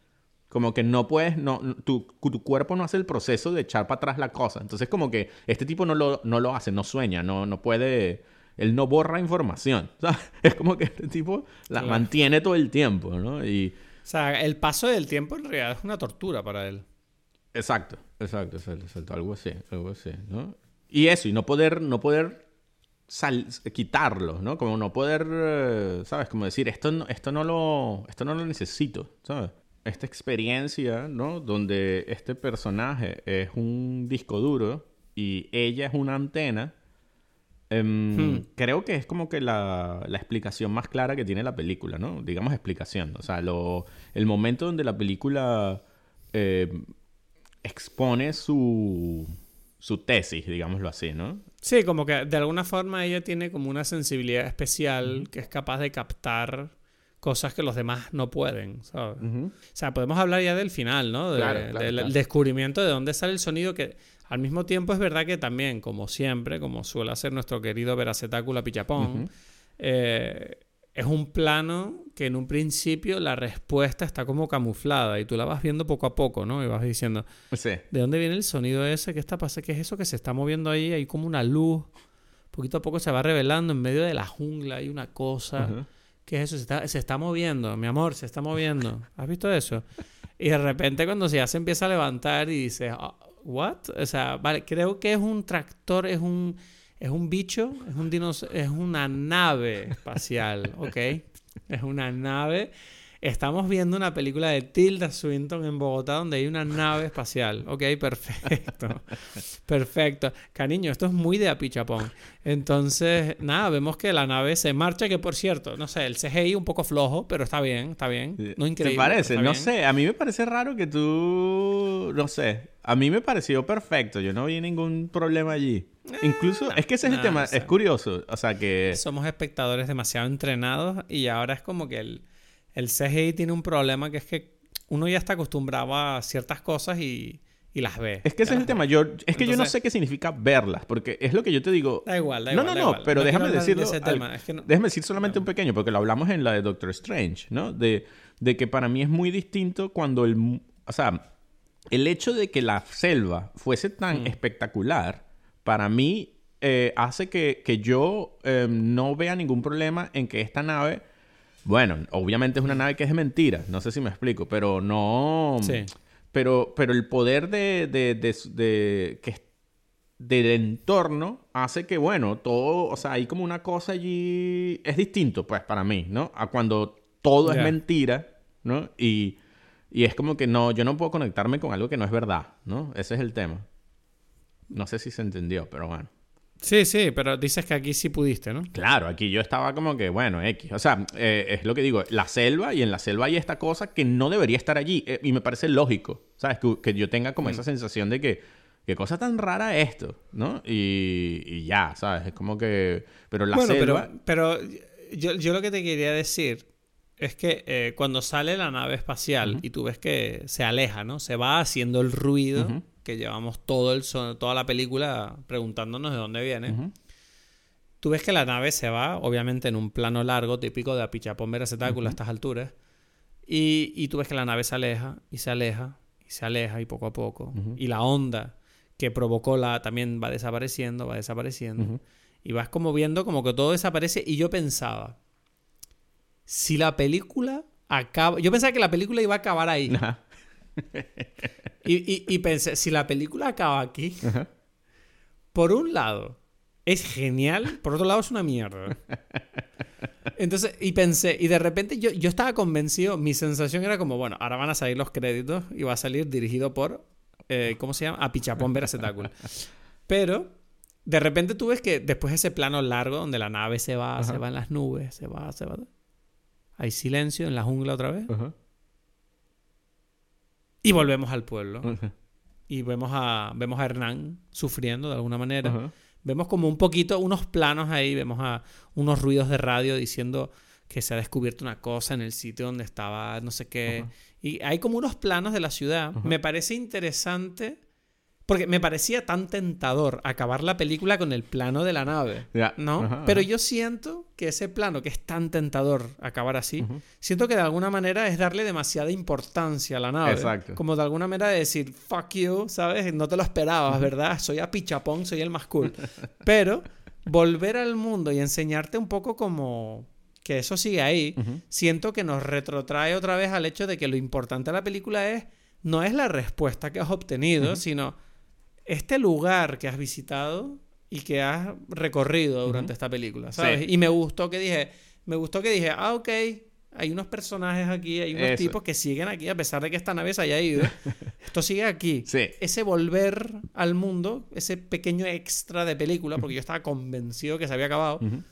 como que no puedes, no, tu, tu cuerpo no hace el proceso de echar para atrás la cosa. Entonces, como que este tipo no lo, no lo hace, no sueña, no, no puede, él no borra información. ¿sabes? Es como que este tipo la Claro. mantiene todo el tiempo, ¿no? Y, O sea, el paso del tiempo en realidad es una tortura para él. Exacto, exacto, exacto, exacto, algo así, algo así, ¿no? Y eso, y no poder, no poder sal- quitarlo, ¿no? Como no poder, eh, ¿sabes? Como decir, esto no, esto no lo, esto no lo necesito, ¿sabes? Esta experiencia, ¿no? Donde este personaje es un disco duro y ella es una antena, em, Hmm. creo que es como que la, la explicación más clara que tiene la película, ¿no? Digamos explicación, o sea, lo, el momento donde la película... eh, expone su, su tesis, digámoslo así, ¿no? Sí, como que de alguna forma ella tiene como una sensibilidad especial que es capaz de captar cosas que los demás no pueden, ¿sabes? O sea, podemos hablar ya del final, ¿no? De- Claro, claro, del claro. descubrimiento de dónde sale el sonido que al mismo tiempo es verdad que también, como siempre, como suele hacer nuestro querido Veracetácula Pichapón, Ujú. eh, es un plano que en un principio la respuesta está como camuflada y tú la vas viendo poco a poco, ¿no? Y vas diciendo, Sí. ¿De dónde viene el sonido ese? ¿Qué está pasando? ¿Qué es eso que se está moviendo ahí? Hay como una luz. Poquito a poco se va revelando en medio de la jungla. Hay una cosa. Ujú. ¿Qué es eso? Se está, se está moviendo, mi amor, se está moviendo. ¿Has visto eso? Y de repente cuando ya se empieza a levantar y dice, "Ah, ¿what? O sea, vale, creo que es un tractor, es un, es un bicho, es un dinos es una nave espacial, ¿ok? Es una nave. Estamos viendo una película de Tilda Swinton en Bogotá donde hay una nave espacial. Ok, perfecto. Perfecto. Cariño, esto es muy de apichapón. Entonces, nada, vemos que la nave se marcha, que por cierto, no sé, el CGI un poco flojo, pero está bien, está bien. No increíble. ¿Te parece? No bien. sé, a mí me parece raro que tú, no sé, a mí me pareció perfecto, yo no vi ningún problema allí. Incluso, es que ese es el tema, o sea. es curioso, o sea que... Somos espectadores demasiado entrenados y ahora es como que el, el CGI tiene un problema que es que uno ya está acostumbrado a ciertas cosas y, y las ve. Es que ese es el tema. Yo, es que yo no sé qué significa verlas, porque es lo que yo te digo. Da igual, da no, igual. No, no, no, pero déjame decirlo. De tema. Es que no... Déjame decir solamente un pequeño, porque lo hablamos en la de Doctor Strange, ¿no? De, de que para mí es muy distinto cuando el. O sea, el hecho de que la selva fuese tan Mm. espectacular, para mí eh, hace que, que yo eh, no vea ningún problema en que esta nave. Bueno, obviamente es una nave que es de mentira, no sé si me explico, pero no. Sí. Pero, pero el poder de, de, de, de- que, del entorno hace que, bueno, todo, o sea, hay como una cosa allí, es distinto, pues, para mí, ¿no? A cuando todo es mentira, ¿no? Y, y es como que no, yo no puedo conectarme con algo que no es verdad, ¿no? Ese es el tema. No sé si se entendió, pero bueno. Sí, sí, pero dices que aquí sí pudiste, ¿no? Claro, aquí yo estaba como que, bueno, X. O sea, eh, es lo que digo, la selva y en la selva hay esta cosa que no debería estar allí. eh, y me parece lógico, ¿sabes? Que, que yo tenga como esa sensación de que, qué cosa tan rara esto, ¿no? Y, y ya, ¿sabes? Es como que... Pero la bueno, selva... pero, pero yo, yo lo que te quería decir es que eh, cuando sale la nave espacial y tú ves que se aleja, ¿no? Se va haciendo el ruido. Que llevamos todo el son- toda la película preguntándonos de dónde viene. Tú ves que la nave se va, obviamente, en un plano largo, típico de Apichapón Veracetáculo a estas alturas. Y, y tú ves que la nave se aleja y se aleja y se aleja y poco a poco. Y la onda que provocó la también va desapareciendo, va desapareciendo. Y vas como viendo como que todo desaparece. Y yo pensaba, si la película acaba... Yo pensaba que la película iba a acabar ahí. Ajá. Y, y- y pensé, si la película acaba aquí, Ajá. por un lado, es genial, por otro lado es una mierda. Entonces, y pensé, y de repente yo, yo estaba convencido, mi sensación era como, bueno, ahora van a salir los créditos y va a salir dirigido por, eh, ¿cómo se llama? Apichapón Veracetáculo. Pero, de repente tú ves que después de ese plano largo donde la nave se va, Ajá. se va en las nubes, se va, se va. Hay silencio en la jungla otra vez. Ajá. Y volvemos al pueblo. Y vemos a, vemos a Hernán sufriendo de alguna manera. Vemos como un poquito, unos planos ahí, vemos a unos ruidos de radio diciendo que se ha descubierto una cosa en el sitio donde estaba no sé qué. Y hay como unos planos de la ciudad. Me parece interesante porque me parecía tan tentador acabar la película con el plano de la nave. Ya. ¿No? Ajá, Pero ajá. yo siento que ese plano, que es tan tentador acabar así, siento que de alguna manera es darle demasiada importancia a la nave. Exacto. Como de alguna manera decir, fuck you, ¿sabes? No te lo esperabas, ¿verdad? Soy a pichapón, soy el más cool. Pero volver al mundo y enseñarte un poco como que eso sigue ahí, Ujú. siento que nos retrotrae otra vez al hecho de que lo importante de la película es no es la respuesta que has obtenido, sino este lugar que has visitado y que has recorrido durante esta película, ¿sabes? Sí. Y me gustó que dije, me gustó que dije, ah, ok, hay unos personajes aquí, hay unos Eso. tipos que siguen aquí a pesar de que esta nave se haya ido. Esto sigue aquí. Sí. Ese volver al mundo, ese pequeño extra de película, porque yo estaba convencido que se había acabado, Ujú.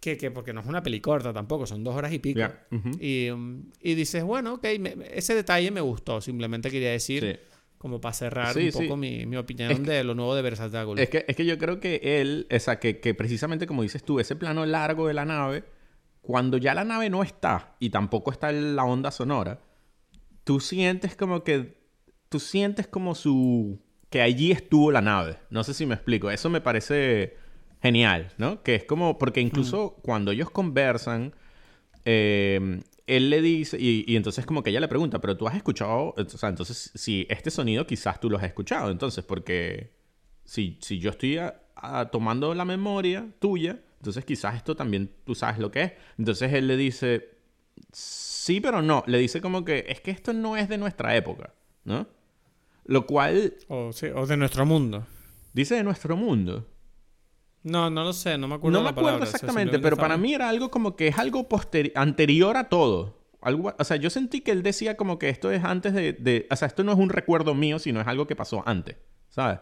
que, que porque no es una peli corta tampoco, son dos horas y pico. Ya. Ujú. Y, um, y dices, bueno, ok, me- ese detalle me gustó. Simplemente quería decir, Sí. Como para cerrar Sí, un sí. poco mi, mi opinión Es que- de lo nuevo de Versatáculo. Es que, es que yo creo que él, o sea, que, que precisamente como dices tú, ese plano largo de la nave, cuando ya la nave no está y tampoco está la onda sonora, tú sientes como que, tú sientes como su, que allí estuvo la nave. No sé si me explico. Eso me parece genial, ¿no? Que es como, porque incluso cuando ellos conversan, eh, él le dice, y, y entonces como que ella le pregunta, pero tú has escuchado, o sea, entonces si este sonido quizás tú lo has escuchado, entonces porque si, si yo estoy a- a- tomando la memoria tuya, entonces quizás esto también tú sabes lo que es. Entonces él le dice, sí, pero no, le dice como que es que esto no es de nuestra época, ¿no? Lo cual O, sí, o de nuestro mundo. dice de nuestro mundo. No, no lo sé, no me acuerdo. No me la acuerdo palabra, o sea, exactamente, pero para mí era algo como que es algo anterior a todo. Algo, o sea, yo sentí que él decía como que esto es antes de, de- O sea, esto no es un recuerdo mío, sino es algo que pasó antes, ¿sabes?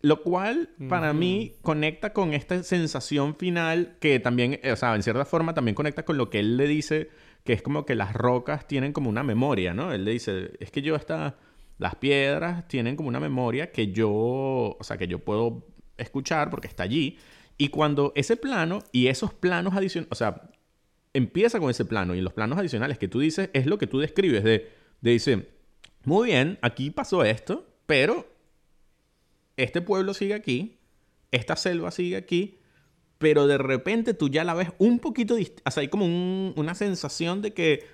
Lo cual, para mí, conecta con esta sensación final que también, eh, o sea, en cierta forma también conecta con lo que él le dice, que es como que las rocas tienen como una memoria, ¿no? Él le dice, es que yo esta... Las piedras tienen como una memoria que yo, o sea, que yo puedo escuchar porque está allí. Y cuando ese plano y esos planos adicionales, o sea, empieza con ese plano y los planos adicionales que tú dices es lo que tú describes de, de dice, muy bien, aquí pasó esto, pero este pueblo sigue aquí, esta selva sigue aquí, pero de repente tú ya la ves un poquito, o sea, hay como un- una sensación de que,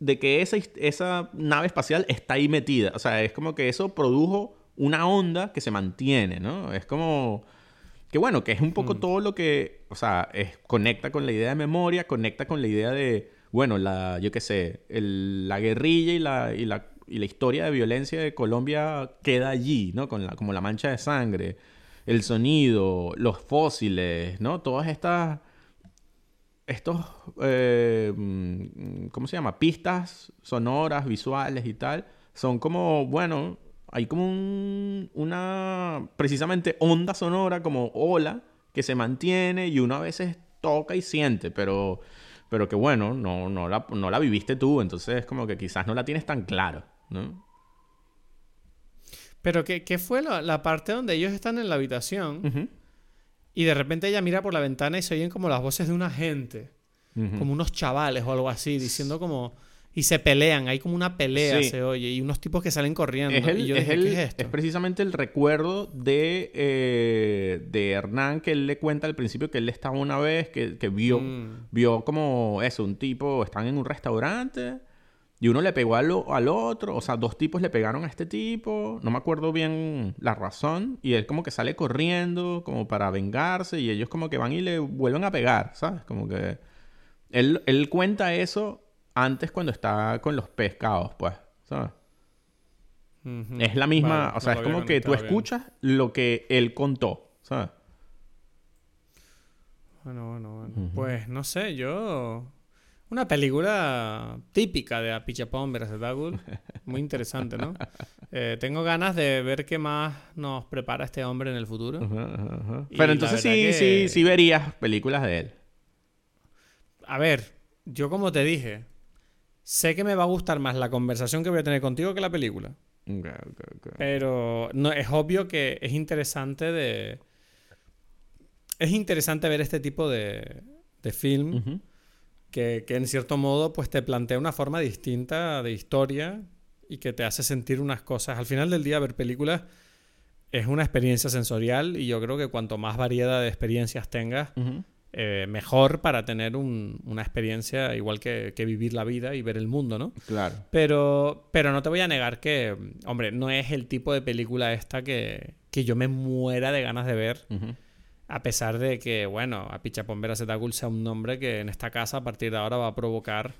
de que esa, esa nave espacial está ahí metida, o sea, es como que eso produjo una onda que se mantiene, ¿no? Es como que bueno, que es un poco todo lo que, o sea, es, conecta con la idea de memoria, conecta con la idea de, bueno, la, yo qué sé, el- la guerrilla y la, y, la, y la historia de violencia de Colombia queda allí, ¿no? Con la, como la mancha de sangre, el sonido, los fósiles, ¿no? Todas estas, estos, eh, mm, ¿cómo se llama? Pistas sonoras, visuales y tal, son como, bueno, hay como un- una, precisamente onda sonora, como ola, que se mantiene y uno a veces toca y siente, pero, pero que bueno, no, no, la, no la viviste tú, entonces como que quizás no la tienes tan claro, ¿no? Pero ¿qué, qué fue la, la parte donde ellos están en la habitación y de repente ella mira por la ventana y se oyen como las voces de una gente, como unos chavales o algo así, diciendo como... Y se pelean, hay como una pelea, Sí. se oye, y unos tipos que salen corriendo. Es, el- y yo es dije, el- ¿qué es esto? es precisamente el recuerdo de, eh, de Hernán que él le cuenta al principio que él estaba una vez, que, que vio, Mm. vio como eso, un tipo, están en un restaurante y uno le pegó al, al otro, o sea, dos tipos le pegaron a este tipo, no me acuerdo bien la razón, y él como que sale corriendo como para vengarse y ellos como que van y le vuelven a pegar, ¿sabes? Como que él, él cuenta eso antes cuando está con los pescados, pues, ¿sabes? Es la misma, Vale, o sea, no es como que tú bien. escuchas lo que él contó, ¿sabes? Bueno, bueno, bueno. Pues no sé, yo. Una película típica de Apichapón Dagul. Muy interesante, ¿no? Eh, tengo ganas de ver qué más nos prepara este hombre en el futuro. Y Pero entonces sí, que- sí, sí verías películas de él. A ver, yo como te dije, sé que me va a gustar más la conversación que voy a tener contigo que la película. Pero no, es obvio que es interesante de. Es interesante ver este tipo de, de film que, que en cierto modo pues te plantea una forma distinta de historia y que te hace sentir unas cosas. Al final del día ver películas es una experiencia sensorial y yo creo que cuanto más variedad de experiencias tengas. Eh, mejor para tener un- una experiencia igual que, que vivir la vida y ver el mundo, ¿no? Claro. Pero, pero no te voy a negar que, hombre, no es el tipo de película esta que, que yo me muera de ganas de ver. A pesar de que, bueno, a Pichapombera Zetagul sea un nombre que en esta casa a partir de ahora va a provocar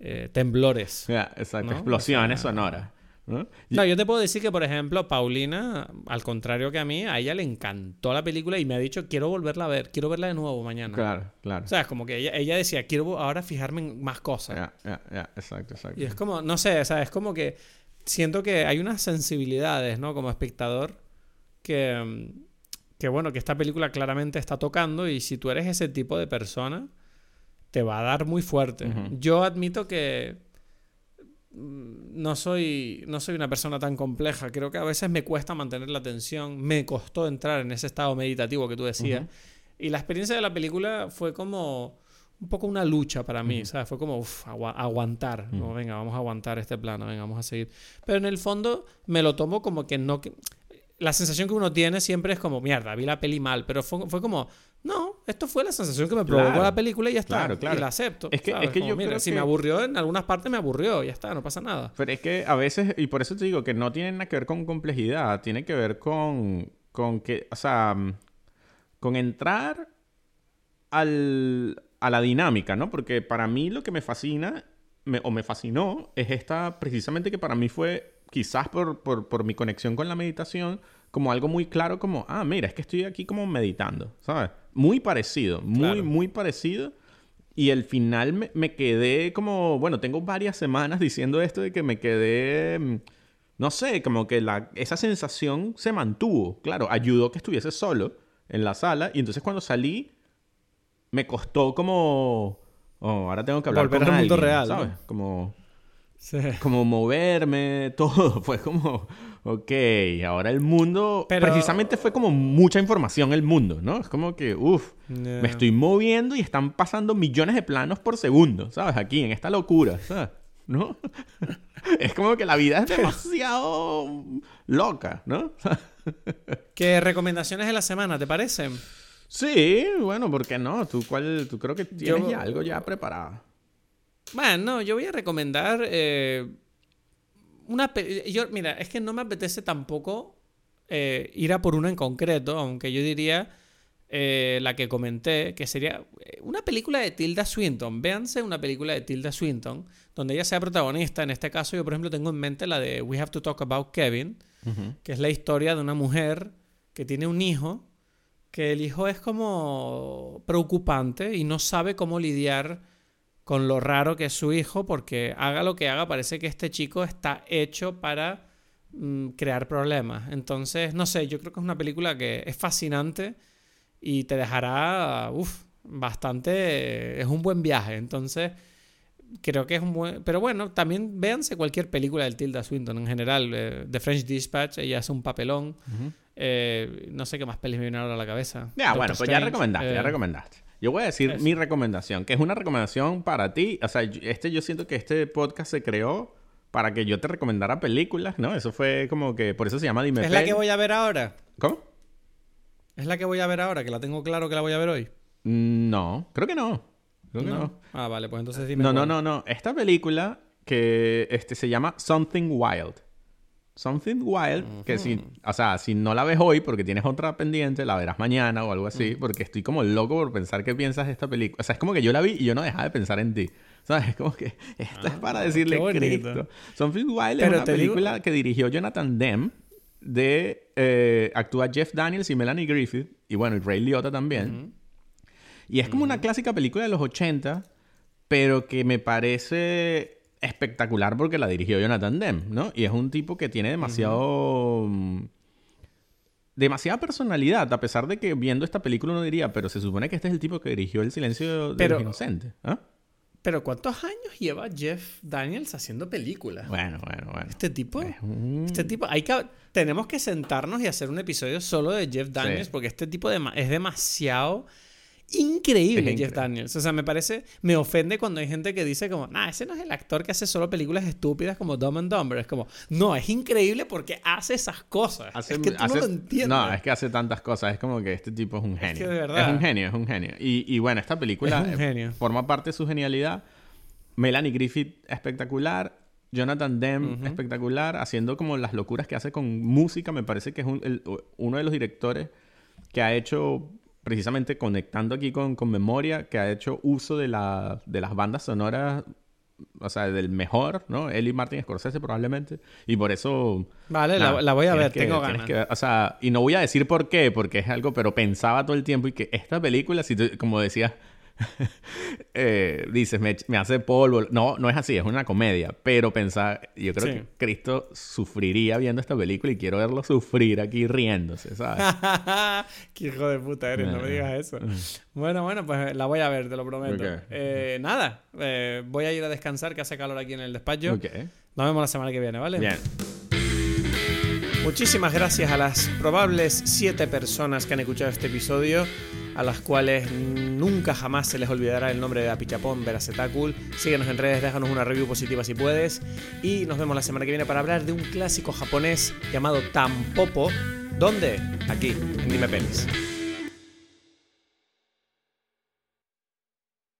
eh, temblores. Ya, exacto. ¿No? Explosiones O sea- sonoras. ¿No? No, yo te puedo decir que, por ejemplo, Paulina, al contrario que a mí, a ella le encantó la película y me ha dicho, quiero volverla a ver, quiero verla de nuevo mañana. Claro, claro. O sea, es como que ella, ella decía, quiero ahora fijarme en más cosas. Ya, ya, ya, exacto, exacto. Y es como, no sé, o sea, es como que siento que hay unas sensibilidades, ¿no? Como espectador, que, que bueno, que esta película claramente está tocando y si tú eres ese tipo de persona, te va a dar muy fuerte. Yo admito que no soy, no soy una persona tan compleja. Creo que a veces me cuesta mantener la atención. Me costó entrar en ese estado meditativo que tú decías. Y la experiencia de la película fue como un poco una lucha para mí, Ujú. ¿sabes? Fue como uf, aguantar, ¿no? Ujú. Venga, vamos a aguantar este plano, venga, vamos a seguir. Pero en el fondo me lo tomo como que no... Que... La sensación que uno tiene siempre es como, mierda, vi la peli mal, pero fue, fue como, no, esto fue la sensación que me provocó Claro. la película y ya está. Claro, claro. Y la acepto. Es que- ¿sabes? es que Como, yo mira, creo si que- me aburrió, en algunas partes me aburrió, ya está, no pasa nada. Pero es que a veces, y por eso te digo que no tiene nada que ver con complejidad, tiene que ver con, con que, o sea, con entrar al, a la dinámica, ¿no? Porque para mí lo que me fascina, me- o me fascinó, es esta, precisamente que para mí fue, quizás por, por, por mi conexión con la meditación, como algo muy claro, como, ah, mira, es que estoy aquí como meditando, ¿sabes? Muy parecido, muy, Claro. muy parecido. Y al final me, me quedé como, bueno, tengo varias semanas diciendo esto de que me quedé, mm, no sé, como que la, esa sensación se mantuvo. Claro, ayudó que estuviese solo en la sala y entonces cuando salí me costó como, oh, ahora tengo que hablar Volver con al mundo alguien, real, ¿no? ¿sabes? Como, Sí. como moverme, todo. Fue como, ok, ahora el mundo, Pero- precisamente fue como mucha información el mundo, ¿no? Es como que, uff, me estoy moviendo y están pasando millones de planos por segundo, ¿sabes? Aquí, en esta locura, ¿sabes? ¿No? es como que la vida es demasiado loca, ¿no? ¿Qué recomendaciones de la semana te parecen? Sí, bueno, ¿por qué no? ¿Tú, cuál, tú creo que tienes Yo- ya algo ya preparado. Bueno, yo voy a recomendar eh, una pe- yo Mira, es que no me apetece tampoco eh, ir a por una en concreto, aunque yo diría eh, la que comenté, que sería eh, una película de Tilda Swinton. Véanse una película de Tilda Swinton, donde ella sea protagonista. En este caso, yo, por ejemplo, tengo en mente la de We Have to Talk About Kevin, que es la historia de una mujer que tiene un hijo, que el hijo es como preocupante y no sabe cómo lidiar con lo raro que es su hijo, porque haga lo que haga, parece que este chico está hecho para mm, crear problemas. Entonces, no sé, yo creo que es una película que es fascinante y te dejará, uff, bastante, es un buen viaje. Entonces, creo que es un buen... Pero bueno, también véanse cualquier película del Tilda Swinton en general. eh, The French Dispatch, ella hace un papelón. Eh, no sé qué más pelis me vienen ahora a la cabeza. Ya, Doctor bueno, pues ya recomendaste, ya eh, recomendaste. Yo voy a decir eso. mi recomendación, que es una recomendación para ti. O sea, este yo siento que este podcast se creó para que yo te recomendara películas, ¿no? Eso fue como que, por eso se llama Dime Es la que voy a ver ahora. ¿Cómo? Es la que voy a ver ahora, que la tengo claro que la voy a ver hoy. Mm, No, creo que no. Creo que no. Ah, vale, pues entonces dime. No, no, no, no. Esta película que este, se llama Something Wild. Something Wild, que si, o sea, si no la ves hoy porque tienes otra pendiente, la verás mañana o algo así, porque estoy como loco por pensar qué piensas de esta película. O sea, es como que yo la vi y yo no dejaba de pensar en ti. ¿Sabes? Es como que esta es para decirle qué bonito. Cristo. Something Wild Pero es una digo- película que dirigió Jonathan Demme de eh, actúa Jeff Daniels y Melanie Griffith y bueno, y Ray Liotta también. Y es como una clásica película de los 80, pero que me parece espectacular porque la dirigió Jonathan Demme, ¿no? Y es un tipo que tiene demasiado... mm, Demasiada personalidad, a pesar de que viendo esta película uno diría, pero se supone que este es el tipo que dirigió El silencio de Pero- los inocentes. ¿ah? Pero ¿cuántos años lleva Jeff Daniels haciendo películas? Bueno, bueno, bueno. Este tipo, Es un- este tipo, hay que, tenemos que sentarnos y hacer un episodio solo de Jeff Daniels Sí. porque este tipo de, es demasiado increíble, Es Jeff increíble. Daniels. O sea, me parece, me ofende cuando hay gente que dice como, nah, ese no es el actor que hace solo películas estúpidas como Dumb and Dumber. Es como, no, es increíble porque hace esas cosas. Hace- es que tú hace- no lo entiendes. No, es que hace tantas cosas. Es como que este tipo es un genio. que de verdad. Es un genio, es un genio. Y, y bueno, esta película Es eh, forma parte de su genialidad. Melanie Griffith, espectacular. Jonathan Demme, espectacular. Haciendo como las locuras que hace con música. Me parece que es un- el- uno de los directores que ha hecho, precisamente conectando aquí con, con memoria, que ha hecho uso de, la, de las bandas sonoras. O sea, del mejor, ¿no? Él y Martin Scorsese probablemente. Y por eso... Vale, Nada, la, la voy a ver, que- tengo ganas. que o sea, y no voy a decir por qué, porque es algo, pero pensaba todo el tiempo y que esta película, si tú- como decías, eh, dices, me, me hace polvo. No, no es así, es una comedia, pero pensar, yo creo Sí. que Cristo sufriría viendo esta película y quiero verlo sufrir aquí riéndose, ¿sabes? Qué hijo de puta eres, no me Eh, digas eso. Bueno, bueno, pues la voy a ver, te lo prometo. Ok. Eh, nada, eh, voy a ir a descansar, que hace calor aquí en el despacho. Ok. Nos vemos la semana que viene, ¿vale? Bien. Muchísimas gracias a las probables siete personas que han escuchado este episodio, a las cuales nunca jamás se les olvidará el nombre de Apichapón, Veracetacul. Síguenos en redes, déjanos una review positiva si puedes. Y nos vemos la semana que viene para hablar de un clásico japonés llamado Tampopo. ¿Dónde? Aquí, en Dime Pelis.